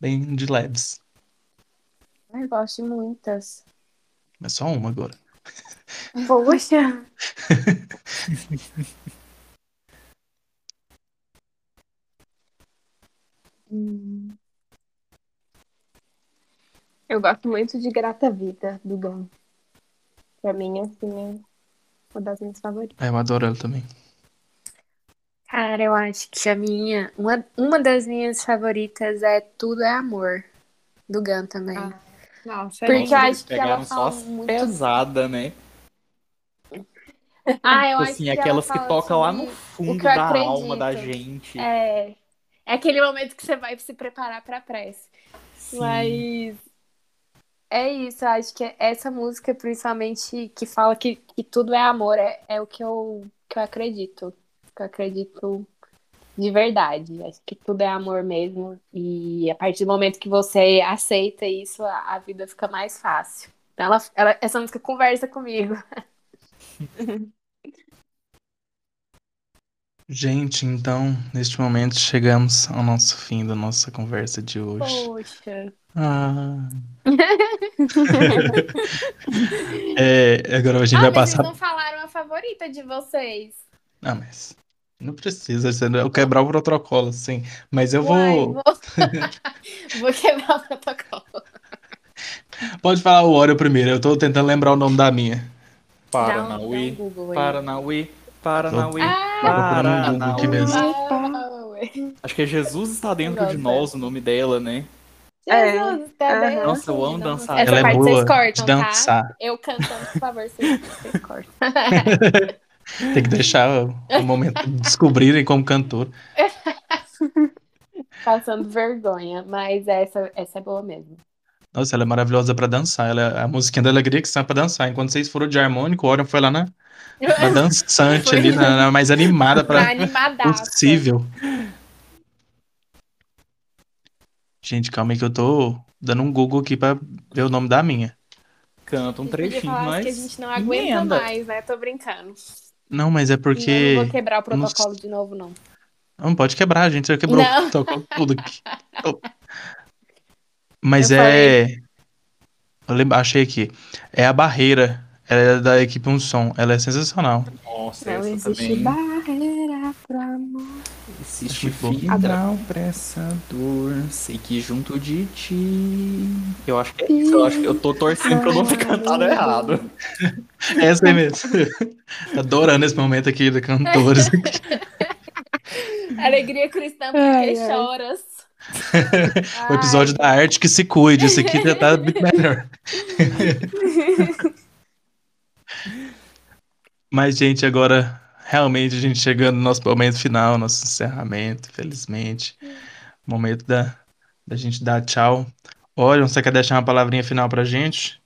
Bem de leves. Eu gosto de muitas. Mas só uma agora. Poxa. Hum. Eu gosto muito de Grata Vida, do Gun. Pra mim, assim, é uma das minhas favoritas. Ah, eu adoro ela também. Cara, eu acho que a minha. Uma, uma das minhas favoritas é Tudo é Amor, do Gun também. Ah, Nossa, é Porque eu acho que ela Pegaram só fala as muito. pesada, né? Ah, eu Tipo acho assim, que ela aquelas que tocam lá no fundo que da alma da acredito. gente. É, é aquele momento que você vai se preparar pra prece. Sim. Mas é isso, eu acho que essa música, principalmente, que fala que, que tudo é amor, é, é o que eu, que eu acredito. Que eu acredito de verdade. Acho que tudo é amor mesmo. E a partir do momento que você aceita isso, a, a vida fica mais fácil. Então ela, ela- essa música conversa comigo. Gente, então, neste momento chegamos ao nosso fim da nossa conversa de hoje. Poxa. Ah. É, agora a gente Ah, vai mas passar. vocês não falaram a favorita de vocês. Ah, mas não precisa, você não- eu quebrar o protocolo, sim. Mas eu Uai, vou. vou... vou quebrar o protocolo. Pode falar o Oreo primeiro, eu tô tentando lembrar o nome da minha. Dá um, dá Paranauê, um Google aí. Paranauê, Paranauê, Ah, Tô procurando no Google aqui Paranauê. mesmo. Acho que é Jesus está dentro de Nossa. nós, o nome dela, né? Jesus, tá Aham. vendo? Nossa, eu amo dançar. Essa Ela é parte boa vocês de cortam, tá? dançar. Eu cantando, por favor, vocês, vocês cortam. Tem que deixar o, momento de descobrirem como cantor. Passando vergonha, mas essa, essa é boa mesmo. Nossa, ela é maravilhosa pra dançar. Ela, a musiquinha da Alegria que são pra dançar. Enquanto vocês foram de harmônico, o Orion foi lá na, na dançante Foi. ali, na, na mais animada animadaça. possível. Gente, calma aí que eu tô dando um Google aqui pra ver o nome da minha. Canta um trechinho, mas que a gente não aguenta emenda. mais, né? Tô brincando. Não, mas é Não, porque. não vou quebrar o eu não- protocolo de novo, não. Não pode quebrar, a gente já quebrou Não. o protocolo tudo aqui. Oh. Mas Eu é. Eu lembro, achei aqui. É a barreira. Ela é da equipe Um Som. Ela é sensacional. Nossa, Não essa existe também. barreira pro amor. Existe final pra essa dor, sei que junto de ti. Eu acho que é isso, eu acho que eu tô torcendo pra eu não ter cantado errado. Essa aí mesmo. Adorando esse momento aqui de cantores. Alegria cristã porque Ai, ai. choras. o episódio da arte que se cuide. Esse aqui já tá muito melhor. Mas, gente, agora realmente a gente chegando no nosso momento final, nosso encerramento, felizmente. Momento da, da gente dar tchau. Olha, você quer deixar uma palavrinha final pra gente?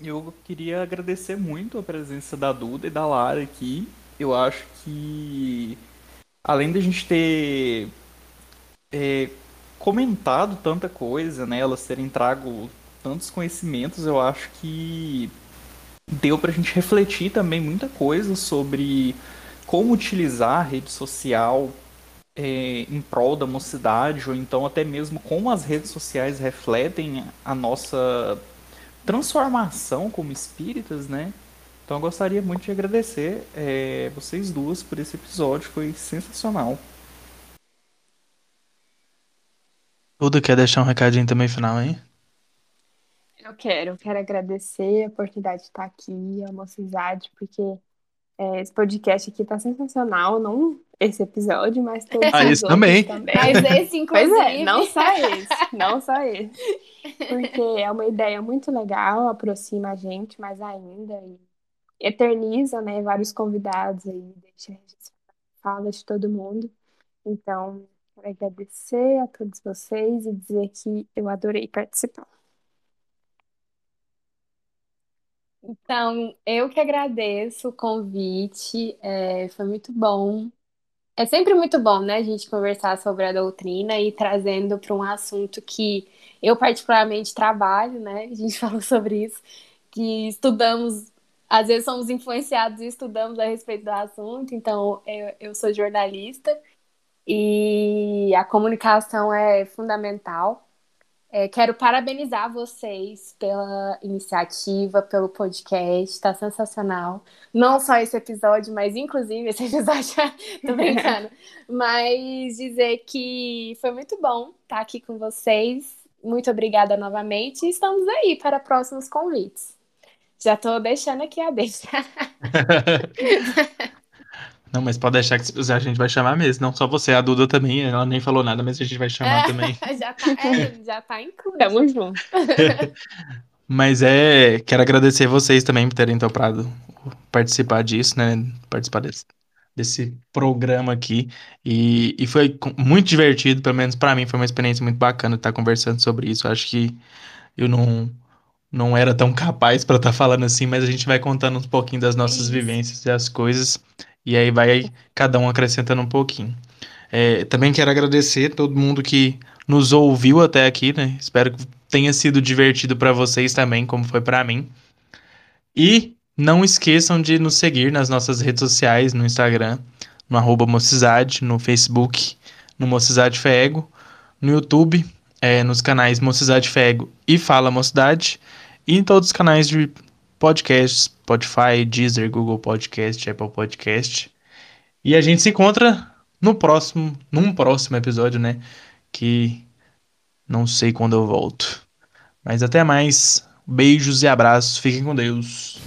Eu queria agradecer muito a presença da Duda e da Lara aqui. Eu acho que, além da gente ter é, comentado tanta coisa, né, elas terem trago tantos conhecimentos, eu acho que deu pra gente refletir também muita coisa sobre como utilizar a rede social é, em prol da mocidade, ou então até mesmo como as redes sociais refletem a nossa transformação como espíritas, né? Então eu gostaria muito de agradecer é, vocês duas por esse episódio, foi sensacional. Tudo quer deixar um recadinho também final, hein? Eu quero, quero agradecer a oportunidade de estar aqui, a mocidade, porque é, esse podcast aqui tá sensacional, não esse episódio, mas todos Ah, esse outros também. Mas esse, inclusive. Pois é, não só esse, não só esse. Porque é uma ideia muito legal, aproxima a gente mais ainda e eterniza, né, vários convidados aí, deixa a gente fala de todo mundo. Então, quero agradecer a todos vocês e dizer que eu adorei participar. Então, eu que agradeço o convite, é, foi muito bom. É sempre muito bom, né, a gente conversar sobre a doutrina e trazendo para um assunto que eu particularmente trabalho, né? A gente falou sobre isso, que estudamos, às vezes somos influenciados e estudamos a respeito do assunto. Então, eu, eu sou jornalista e a comunicação é fundamental. É, quero parabenizar vocês pela iniciativa, pelo podcast, tá sensacional. Não só esse episódio, mas inclusive esse episódio, tô brincando. Mas dizer que foi muito bom estar aqui com vocês. Muito obrigada novamente e estamos aí para próximos convites. Já tô deixando aqui a deixa. Não, mas pode deixar que se precisar a gente vai chamar mesmo. Não só você, a Duda também. Ela nem falou nada, mas a gente vai chamar também. já tá, é, já tá incluso. Tamo junto. Mas é, quero agradecer vocês também por terem topado participar disso, né? Participar desse, desse programa aqui. E, e foi muito divertido, pelo menos pra mim, foi uma experiência muito bacana estar conversando sobre isso. Acho que eu não, não era tão capaz pra estar falando assim, mas a gente vai contando um pouquinho das nossas isso. vivências e as coisas. E aí vai cada um acrescentando um pouquinho. É, também quero agradecer todo mundo que nos ouviu até aqui, né? Espero que tenha sido divertido pra vocês também, como foi pra mim. E não esqueçam de nos seguir nas nossas redes sociais, no Instagram, no arroba Mocizade, no Facebook, no Mocizade Fego, no YouTube, é, nos canais Mocizade Fego e Fala Mocidade, e em todos os canais de podcasts, Spotify, Deezer, Google Podcast, Apple Podcast. E a gente se encontra no próximo, num próximo episódio, né? Que não sei quando eu volto. Mas até mais. Beijos e abraços. Fiquem com Deus.